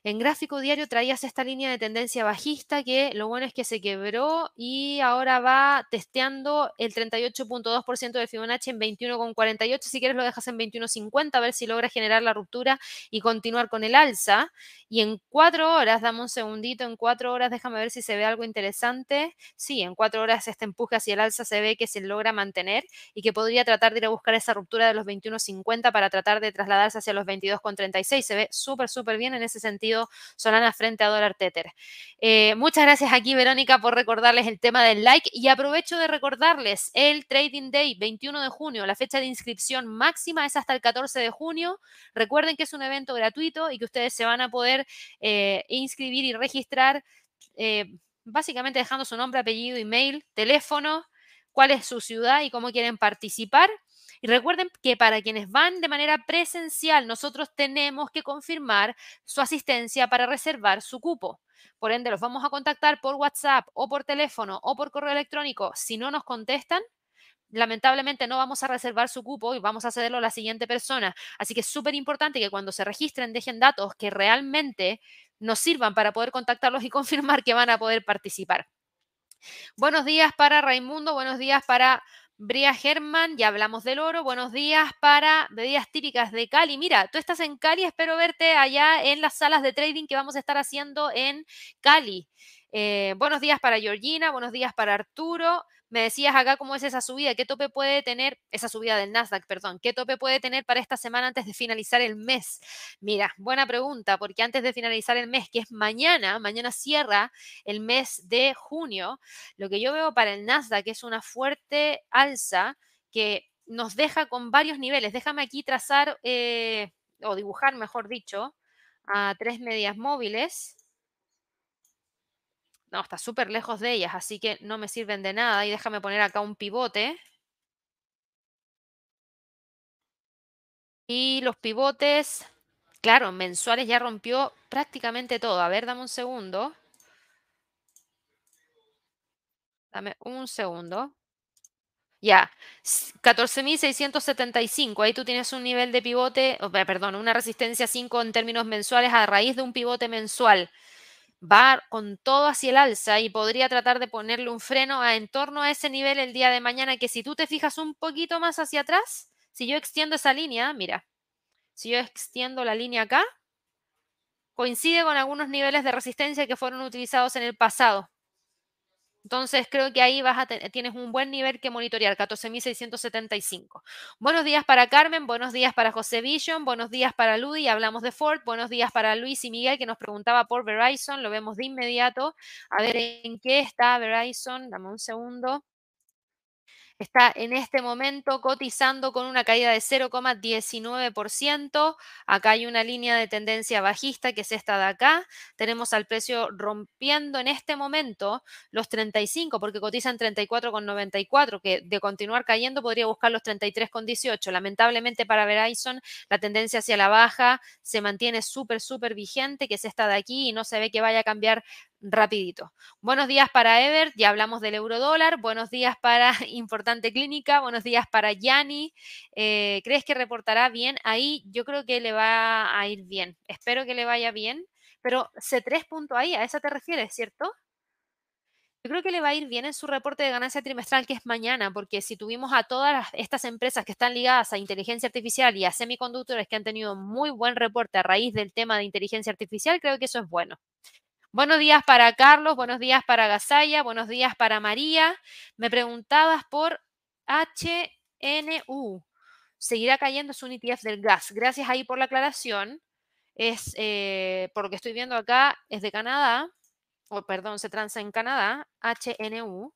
en gráfico diario traías esta línea de tendencia bajista que lo bueno es que se quebró y ahora va testeando el 38.2% de Fibonacci en 21.48. Si quieres lo dejas en 21.50 a ver si logra generar la ruptura y continuar con el alza. Y en cuatro horas, dame un segundito, en cuatro horas déjame ver si se ve algo interesante. Sí, en cuatro horas este empuje hacia el alza se ve que se logra mantener y que podría tratar de ir a buscar esa ruptura de los 21.50 para tratar de trasladarse hacia los 22.36. Se ve súper, súper bien en ese Solana frente a dólar Tether. Eh, muchas gracias aquí, Verónica, por recordarles el tema del like y aprovecho de recordarles el Trading Day 21 de junio. La fecha de inscripción máxima es hasta el 14 de junio. Recuerden que es un evento gratuito y que ustedes se van a poder eh, inscribir y registrar. Eh, básicamente dejando su nombre, apellido, email, teléfono, cuál es su ciudad y cómo quieren participar. Recuerden que para quienes van de manera presencial, nosotros tenemos que confirmar su asistencia para reservar su cupo. Por ende, los vamos a contactar por WhatsApp o por teléfono o por correo electrónico. Si no nos contestan, lamentablemente no vamos a reservar su cupo y vamos a cederlo a la siguiente persona. Así que es súper importante que cuando se registren dejen datos que realmente nos sirvan para poder contactarlos y confirmar que van a poder participar. Buenos días para Raimundo, buenos días para Bria Germán, ya hablamos del oro. Buenos días para bebidas típicas de Cali. Mira, tú estás en Cali, espero verte allá en las salas de trading que vamos a estar haciendo en Cali. Eh, buenos días para Georgina, buenos días para Arturo. Me decías acá cómo es esa subida, qué tope puede tener, esa subida del Nasdaq, perdón, qué tope puede tener para esta semana antes de finalizar el mes. Mira, buena pregunta, porque antes de finalizar el mes, que es mañana, mañana cierra el mes de junio, lo que yo veo para el Nasdaq es una fuerte alza que nos deja con varios niveles. Déjame aquí trazar eh, o dibujar, mejor dicho, a tres medias móviles No, está súper lejos de ellas, así que no me sirven de nada. Y déjame poner acá un pivote. Y los pivotes, claro, mensuales ya rompió prácticamente todo. A ver, dame un segundo. Dame un segundo. Ya, 14.675. Ahí tú tienes un nivel de pivote, perdón, una resistencia 5 en términos mensuales a raíz de un pivote mensual. Va con todo hacia el alza y podría tratar de ponerle un freno a, en torno a ese nivel el día de mañana, que si tú te fijas un poquito más hacia atrás, si yo extiendo esa línea, mira, si yo extiendo la línea acá, coincide con algunos niveles de resistencia que fueron utilizados en el pasado. Entonces creo que ahí vas a tienes un buen nivel que monitorear, 14.675. Buenos días para Carmen, buenos días para José Vision, buenos días para Ludi, hablamos de Ford, buenos días para Luis y Miguel que nos preguntaba por Verizon, lo vemos de inmediato. A ver en qué está Verizon, dame un segundo está en este momento cotizando con una caída de 0,19%. Acá hay una línea de tendencia bajista que es esta de acá. Tenemos al precio rompiendo en este momento los 35 porque cotiza en 34,94 que de continuar cayendo podría buscar los 33,18. Lamentablemente para Verizon la tendencia hacia la baja se mantiene súper, súper vigente que es esta de aquí y no se ve que vaya a cambiar rapidito. Buenos días para Ever, ya hablamos del euro dólar. Buenos días para Importante Clínica. Buenos días para Yanni. Eh, ¿Crees que reportará bien? Ahí yo creo que le va a ir bien. Espero que le vaya bien. Pero C3 punto ahí, a esa te refieres, ¿cierto? Yo creo que le va a ir bien en su reporte de ganancia trimestral que es mañana, porque si tuvimos a todas estas empresas que están ligadas a inteligencia artificial y a semiconductores que han tenido muy buen reporte a raíz del tema de inteligencia artificial, creo que eso es bueno. Buenos días para Carlos, buenos días para Gasaya, buenos días para María. Me preguntabas por HNU. Seguirá cayendo su ETF del gas. Gracias ahí por la aclaración. Es, eh, por lo que estoy viendo acá, es de Canadá, o perdón, se transa en Canadá, HNU.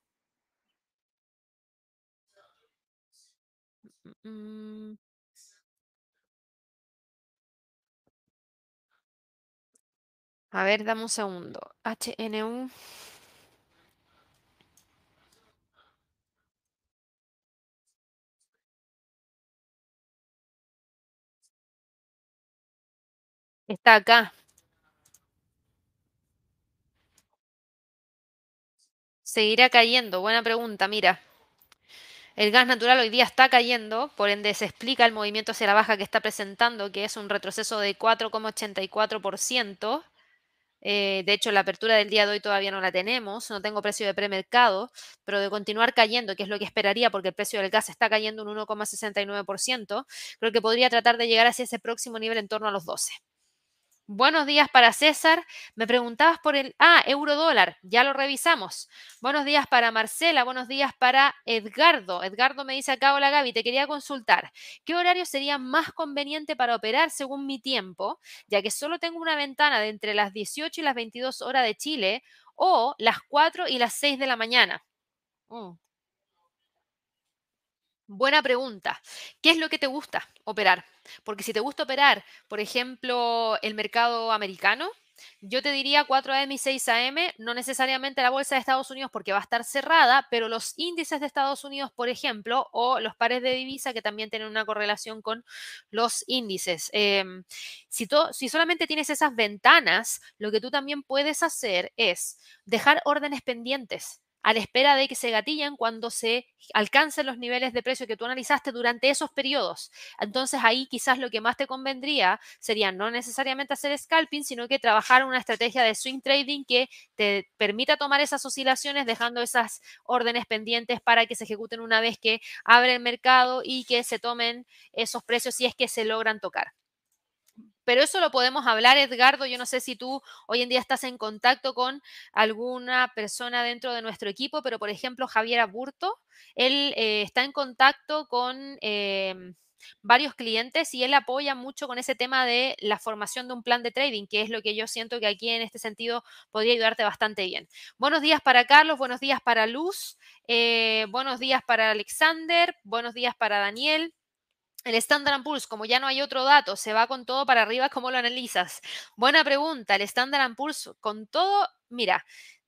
Mm, A ver, dame un segundo. HNU. Está acá. Seguirá cayendo. Buena pregunta, mira. El gas natural hoy día está cayendo, por ende se explica el movimiento hacia la baja que está presentando, que es un retroceso de 4,84%. Eh, de hecho, la apertura del día de hoy todavía no la tenemos, no tengo precio de premercado, pero de continuar cayendo, que es lo que esperaría porque el precio del gas está cayendo un 1,69%, creo que podría tratar de llegar hacia ese próximo nivel en torno a los 12. Buenos días para César. Me preguntabas por el... Ah, euro dólar. Ya lo revisamos. Buenos días para Marcela. Buenos días para Edgardo. Edgardo me dice acá, hola Gaby, te quería consultar. ¿Qué horario sería más conveniente para operar según mi tiempo? Ya que solo tengo una ventana de entre las 18 y las 22 horas de Chile o las 4 y las 6 de la mañana. Mm. Buena pregunta. ¿Qué es lo que te gusta operar? Porque si te gusta operar, por ejemplo, el mercado americano, yo te diría 4 AM y 6 AM, no necesariamente la bolsa de Estados Unidos porque va a estar cerrada, pero los índices de Estados Unidos, por ejemplo, o los pares de divisa que también tienen una correlación con los índices. Em, si solamente tienes esas ventanas, lo que tú también puedes hacer es dejar órdenes pendientes a la espera de que se gatillen cuando se alcancen los niveles de precio que tú analizaste durante esos periodos. Entonces ahí quizás lo que más te convendría sería no necesariamente hacer scalping, sino que trabajar una estrategia de swing trading que te permita tomar esas oscilaciones dejando esas órdenes pendientes para que se ejecuten una vez que abre el mercado y que se tomen esos precios si es que se logran tocar. Pero eso lo podemos hablar, Edgardo. Yo no sé si tú hoy en día estás en contacto con alguna persona dentro de nuestro equipo, pero por ejemplo, Javier Aburto, él eh, está en contacto con em, varios clientes y él apoya mucho con ese tema de la formación de un plan de trading, que es lo que yo siento que aquí en este sentido podría ayudarte bastante bien. Buenos días para Carlos, buenos días para Luz, eh, buenos días para Alexander, buenos días para Daniel. El Standard Poor's, como ya no hay otro dato, se va con todo para arriba, ¿cómo lo analizas? Buena pregunta. El Standard Poor's con todo, mira,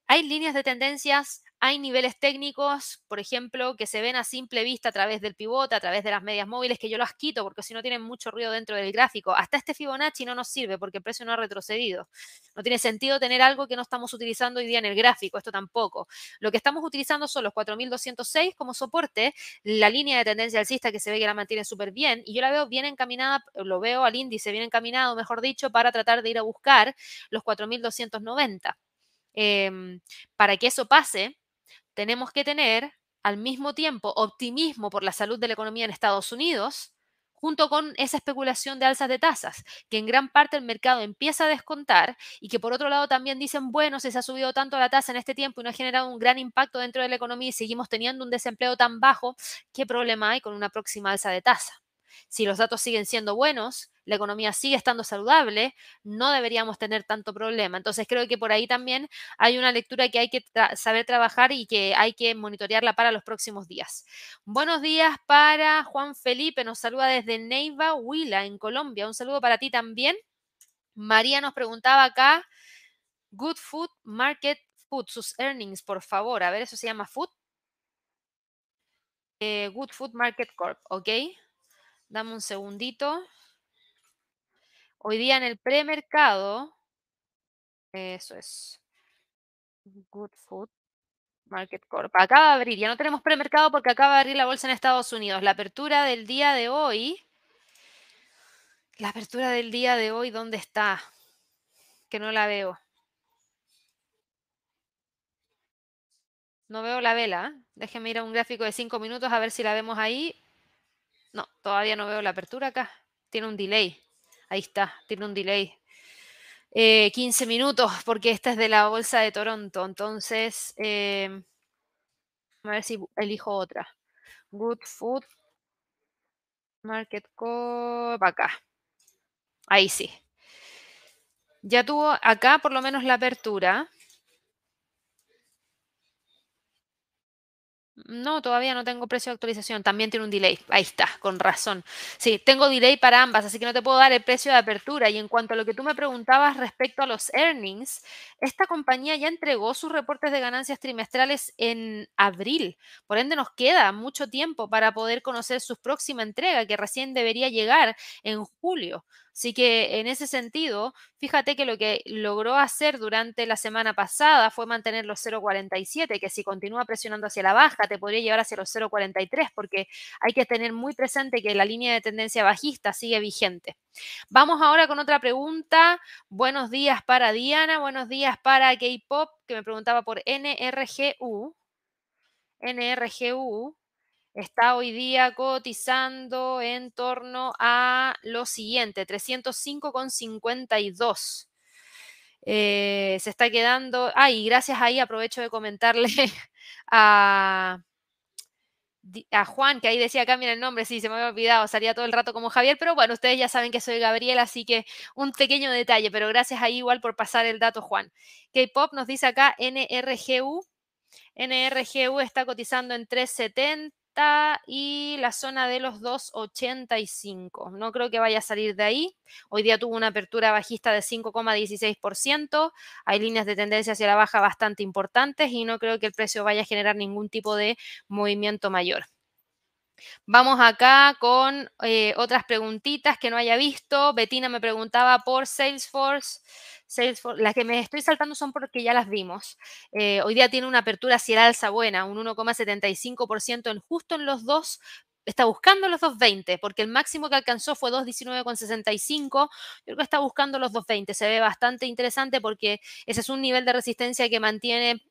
Hay líneas de tendencias, hay niveles técnicos, por ejemplo, que se ven a simple vista a través del pivote, a través de las medias móviles, que yo las quito porque si no tienen mucho ruido dentro del gráfico. Hasta este Fibonacci no nos sirve porque el precio no ha retrocedido. No tiene sentido tener algo que no estamos utilizando hoy día en el gráfico, esto tampoco. Lo que estamos utilizando son los 4206 como soporte, la línea de tendencia alcista que se ve que la mantiene súper bien y yo la veo bien encaminada, lo veo al índice bien encaminado, mejor dicho, para tratar de ir a buscar los 4290. Em, para que eso pase, tenemos que tener al mismo tiempo optimismo por la salud de la economía en Estados Unidos, junto con esa especulación de alzas de tasas, que en gran parte el mercado empieza a descontar y que por otro lado también dicen, bueno, si se ha subido tanto la tasa en este tiempo y no ha generado un gran impacto dentro de la economía y seguimos teniendo un desempleo tan bajo, ¿qué problema hay con una próxima alza de tasa? Si los datos siguen siendo buenos, la economía sigue estando saludable, no deberíamos tener tanto problema. Entonces creo que por ahí también hay una lectura que hay que saber trabajar y que hay que monitorearla para los próximos días. Buenos días para Juan Felipe, nos saluda desde Neiva, Huila, en Colombia. Un saludo para ti también. María nos preguntaba acá, Good Food Market Food, sus earnings, por favor. A ver, eso se llama Food. Eh, Good Food Market Corp, ¿ok? Dame un segundito. Hoy día en el premercado, eso es. Good Food Market Corp. Acaba de abrir, ya no tenemos premercado porque acaba de abrir la bolsa en Estados Unidos. La apertura del día de hoy. La apertura del día de hoy, ¿dónde está? Que no la veo. No veo la vela. Déjenme ir a un gráfico de 5 minutos a ver si la vemos ahí. No, todavía no veo la apertura acá. Tiene un delay. Ahí está, tiene un delay. 15 eh, minutos, porque esta es de la bolsa de Toronto. Entonces, em, a ver si elijo otra. Good Food Market Corp. Acá. Ahí sí. Ya tuvo acá por lo menos la apertura. No, todavía no tengo precio de actualización. También tiene un delay. Ahí está, con razón. Sí, tengo delay para ambas, así que no te puedo dar el precio de apertura. Y en cuanto a lo que tú me preguntabas respecto a los earnings, esta compañía ya entregó sus reportes de ganancias trimestrales en abril. Por ende, nos queda mucho tiempo para poder conocer su próxima entrega, que recién debería llegar en julio. Así que en ese sentido, fíjate que lo que logró hacer durante la semana pasada fue mantener los 0,47, que si continúa presionando hacia la baja, te podría llevar hacia los 0,43, porque hay que tener muy presente que la línea de tendencia bajista sigue vigente. Vamos ahora con otra pregunta. Buenos días para Diana, buenos días para K-Pop, que me preguntaba por NRGU. NRGU está hoy día cotizando en torno a lo siguiente, 305,52. Eh, se está quedando, ay, gracias ahí aprovecho de comentarle a, Juan, que ahí decía, mira el nombre, sí, se me había olvidado, salía todo el rato como Javier, pero bueno, ustedes ya saben que soy Gabriela, así que un pequeño detalle, pero gracias ahí igual por pasar el dato, Juan. K-Pop nos dice acá NRGU, NRGU está cotizando en 370 y la zona de los 2,85. No creo que vaya a salir de ahí. Hoy día tuvo una apertura bajista de 5,16%. Hay líneas de tendencia hacia la baja bastante importantes y no creo que el precio vaya a generar ningún tipo de movimiento mayor. Vamos acá con eh, otras preguntitas que no haya visto. Betina me preguntaba por Salesforce. Salesforce, las que me estoy saltando son porque ya las vimos. Eh, hoy día tiene una apertura hacia el alza buena, un 1,75% en justo en los dos está buscando los 2.20, porque el máximo que alcanzó fue 2.19,65. Yo creo que está buscando los 2.20. Se ve bastante interesante porque ese es un nivel de resistencia que mantiene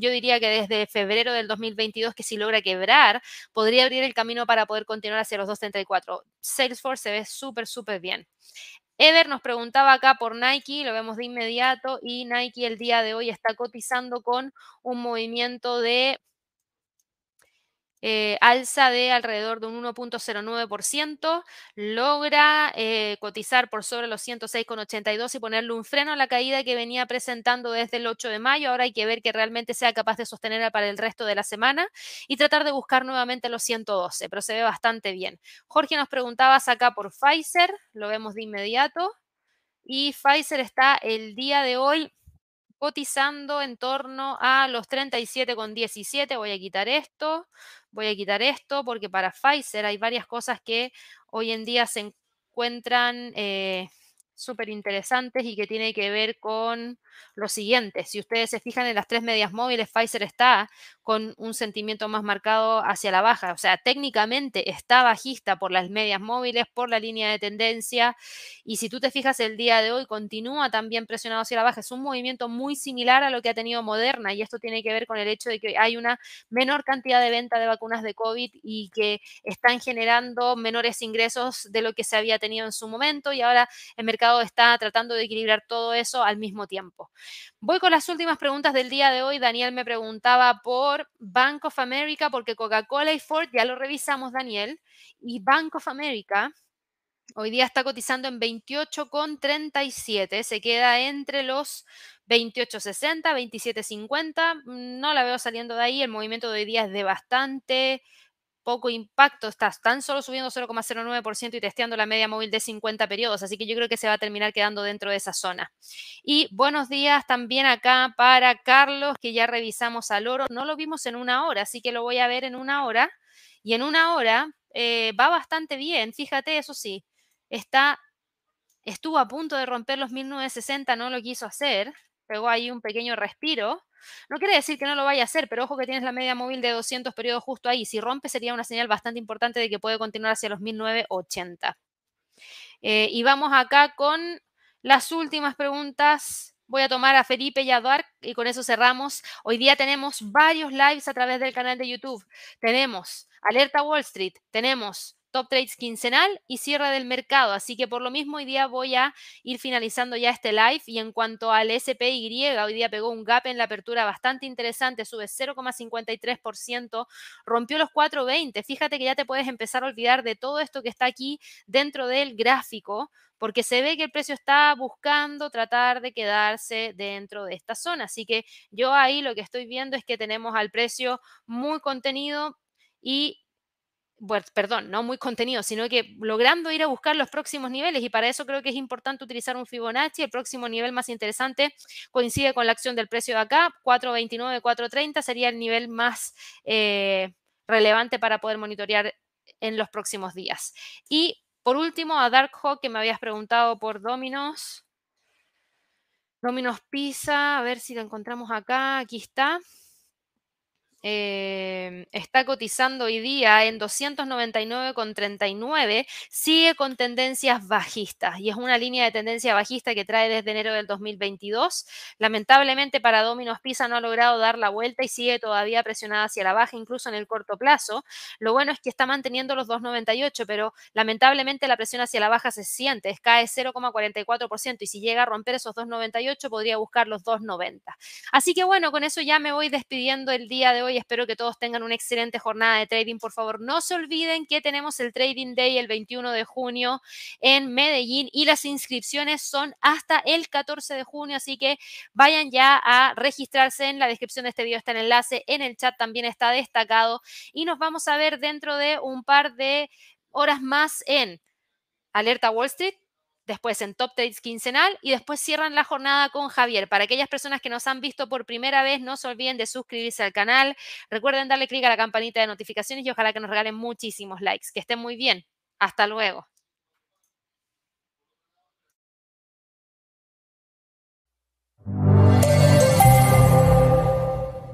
yo diría que desde febrero del 2022, que si logra quebrar, podría abrir el camino para poder continuar hacia los 234. Salesforce se ve súper, súper bien. Ever nos preguntaba acá por Nike, lo vemos de inmediato, y Nike el día de hoy está cotizando con un movimiento de eh, alza de alrededor de un 1.09%, logra eh, cotizar por sobre los 106,82 y ponerle un freno a la caída que venía presentando desde el 8 de mayo. Ahora hay que ver que realmente sea capaz de sostenerla para el resto de la semana y tratar de buscar nuevamente los 112, pero se ve bastante bien. Jorge nos preguntaba acá por Pfizer, lo vemos de inmediato. Y Pfizer está el día de hoy cotizando en torno a los 37,17. Voy a quitar esto, voy a quitar esto, porque para Pfizer hay varias cosas que hoy en día se encuentran eh, súper interesantes y que tiene que ver con lo siguiente. Si ustedes se fijan en las tres medias móviles, Pfizer está con un sentimiento más marcado hacia la baja. O sea, técnicamente está bajista por las medias móviles, por la línea de tendencia. Y si tú te fijas el día de hoy, continúa también presionado hacia la baja. Es un movimiento muy similar a lo que ha tenido Moderna y esto tiene que ver con el hecho de que hay una menor cantidad de venta de vacunas de COVID y que están generando menores ingresos de lo que se había tenido en su momento y ahora el mercado está tratando de equilibrar todo eso al mismo tiempo. Voy con las últimas preguntas del día de hoy. Daniel me preguntaba por Bank of America, porque Coca-Cola y Ford ya lo revisamos, Daniel, y Bank of America hoy día está cotizando en 28,37, se queda entre los 28,60, 27,50, no la veo saliendo de ahí, el movimiento de hoy día es de bastante poco impacto, estás tan solo subiendo 0,09% y testeando la media móvil de 50 periodos, así que yo creo que se va a terminar quedando dentro de esa zona. Y buenos días también acá para Carlos, que ya revisamos al oro, no lo vimos en una hora, así que lo voy a ver en una hora, y en una hora eh, va bastante bien, fíjate, eso sí, está, estuvo a punto de romper los 1960, no lo quiso hacer, pegó ahí un pequeño respiro, no quiere decir que no lo vaya a hacer, pero ojo que tienes la media móvil de 200 periodos justo ahí. Si rompe sería una señal bastante importante de que puede continuar hacia los 1980. Eh, y vamos acá con las últimas preguntas. Voy a tomar a Felipe y a Duarte y con eso cerramos. Hoy día tenemos varios lives a través del canal de YouTube. Tenemos Alerta Wall Street, tenemos top trades quincenal y cierre del mercado. Así que por lo mismo hoy día voy a ir finalizando ya este live y en cuanto al SPY, hoy día pegó un gap en la apertura bastante interesante, sube 0,53%, rompió los 4,20. Fíjate que ya te puedes empezar a olvidar de todo esto que está aquí dentro del gráfico porque se ve que el precio está buscando tratar de quedarse dentro de esta zona. Así que yo ahí lo que estoy viendo es que tenemos al precio muy contenido y perdón, no muy contenido, sino que logrando ir a buscar los próximos niveles y para eso creo que es importante utilizar un Fibonacci. El próximo nivel más interesante coincide con la acción del precio de acá, 4.29, 4.30 sería el nivel más eh, relevante para poder monitorear en los próximos días. Y por último, a Dark Hawk, que me habías preguntado por Dominos. Dominos Pizza, a ver si lo encontramos acá, aquí está. Em, está cotizando hoy día en 299,39, sigue con tendencias bajistas y es una línea de tendencia bajista que trae desde enero del 2022. Lamentablemente para Domino's Pizza no ha logrado dar la vuelta y sigue todavía presionada hacia la baja, incluso en el corto plazo. Lo bueno es que está manteniendo los 2,98, pero lamentablemente la presión hacia la baja se siente, cae 0,44% y si llega a romper esos 2,98 podría buscar los 2,90. Así que bueno, con eso ya me voy despidiendo el día de hoy espero que todos tengan una excelente jornada de trading. Por favor, no se olviden que tenemos el Trading Day el 21 de junio en Medellín y las inscripciones son hasta el 14 de junio, así que vayan ya a registrarse. En la descripción de este video está el enlace, en el chat también está destacado y nos vamos a ver dentro de un par de horas más en Alerta Wall Street después en Top Trades quincenal y después cierran la jornada con Javier. Para aquellas personas que nos han visto por primera vez, no se olviden de suscribirse al canal. Recuerden darle clic a la campanita de notificaciones y ojalá que nos regalen muchísimos likes. Que estén muy bien. Hasta luego.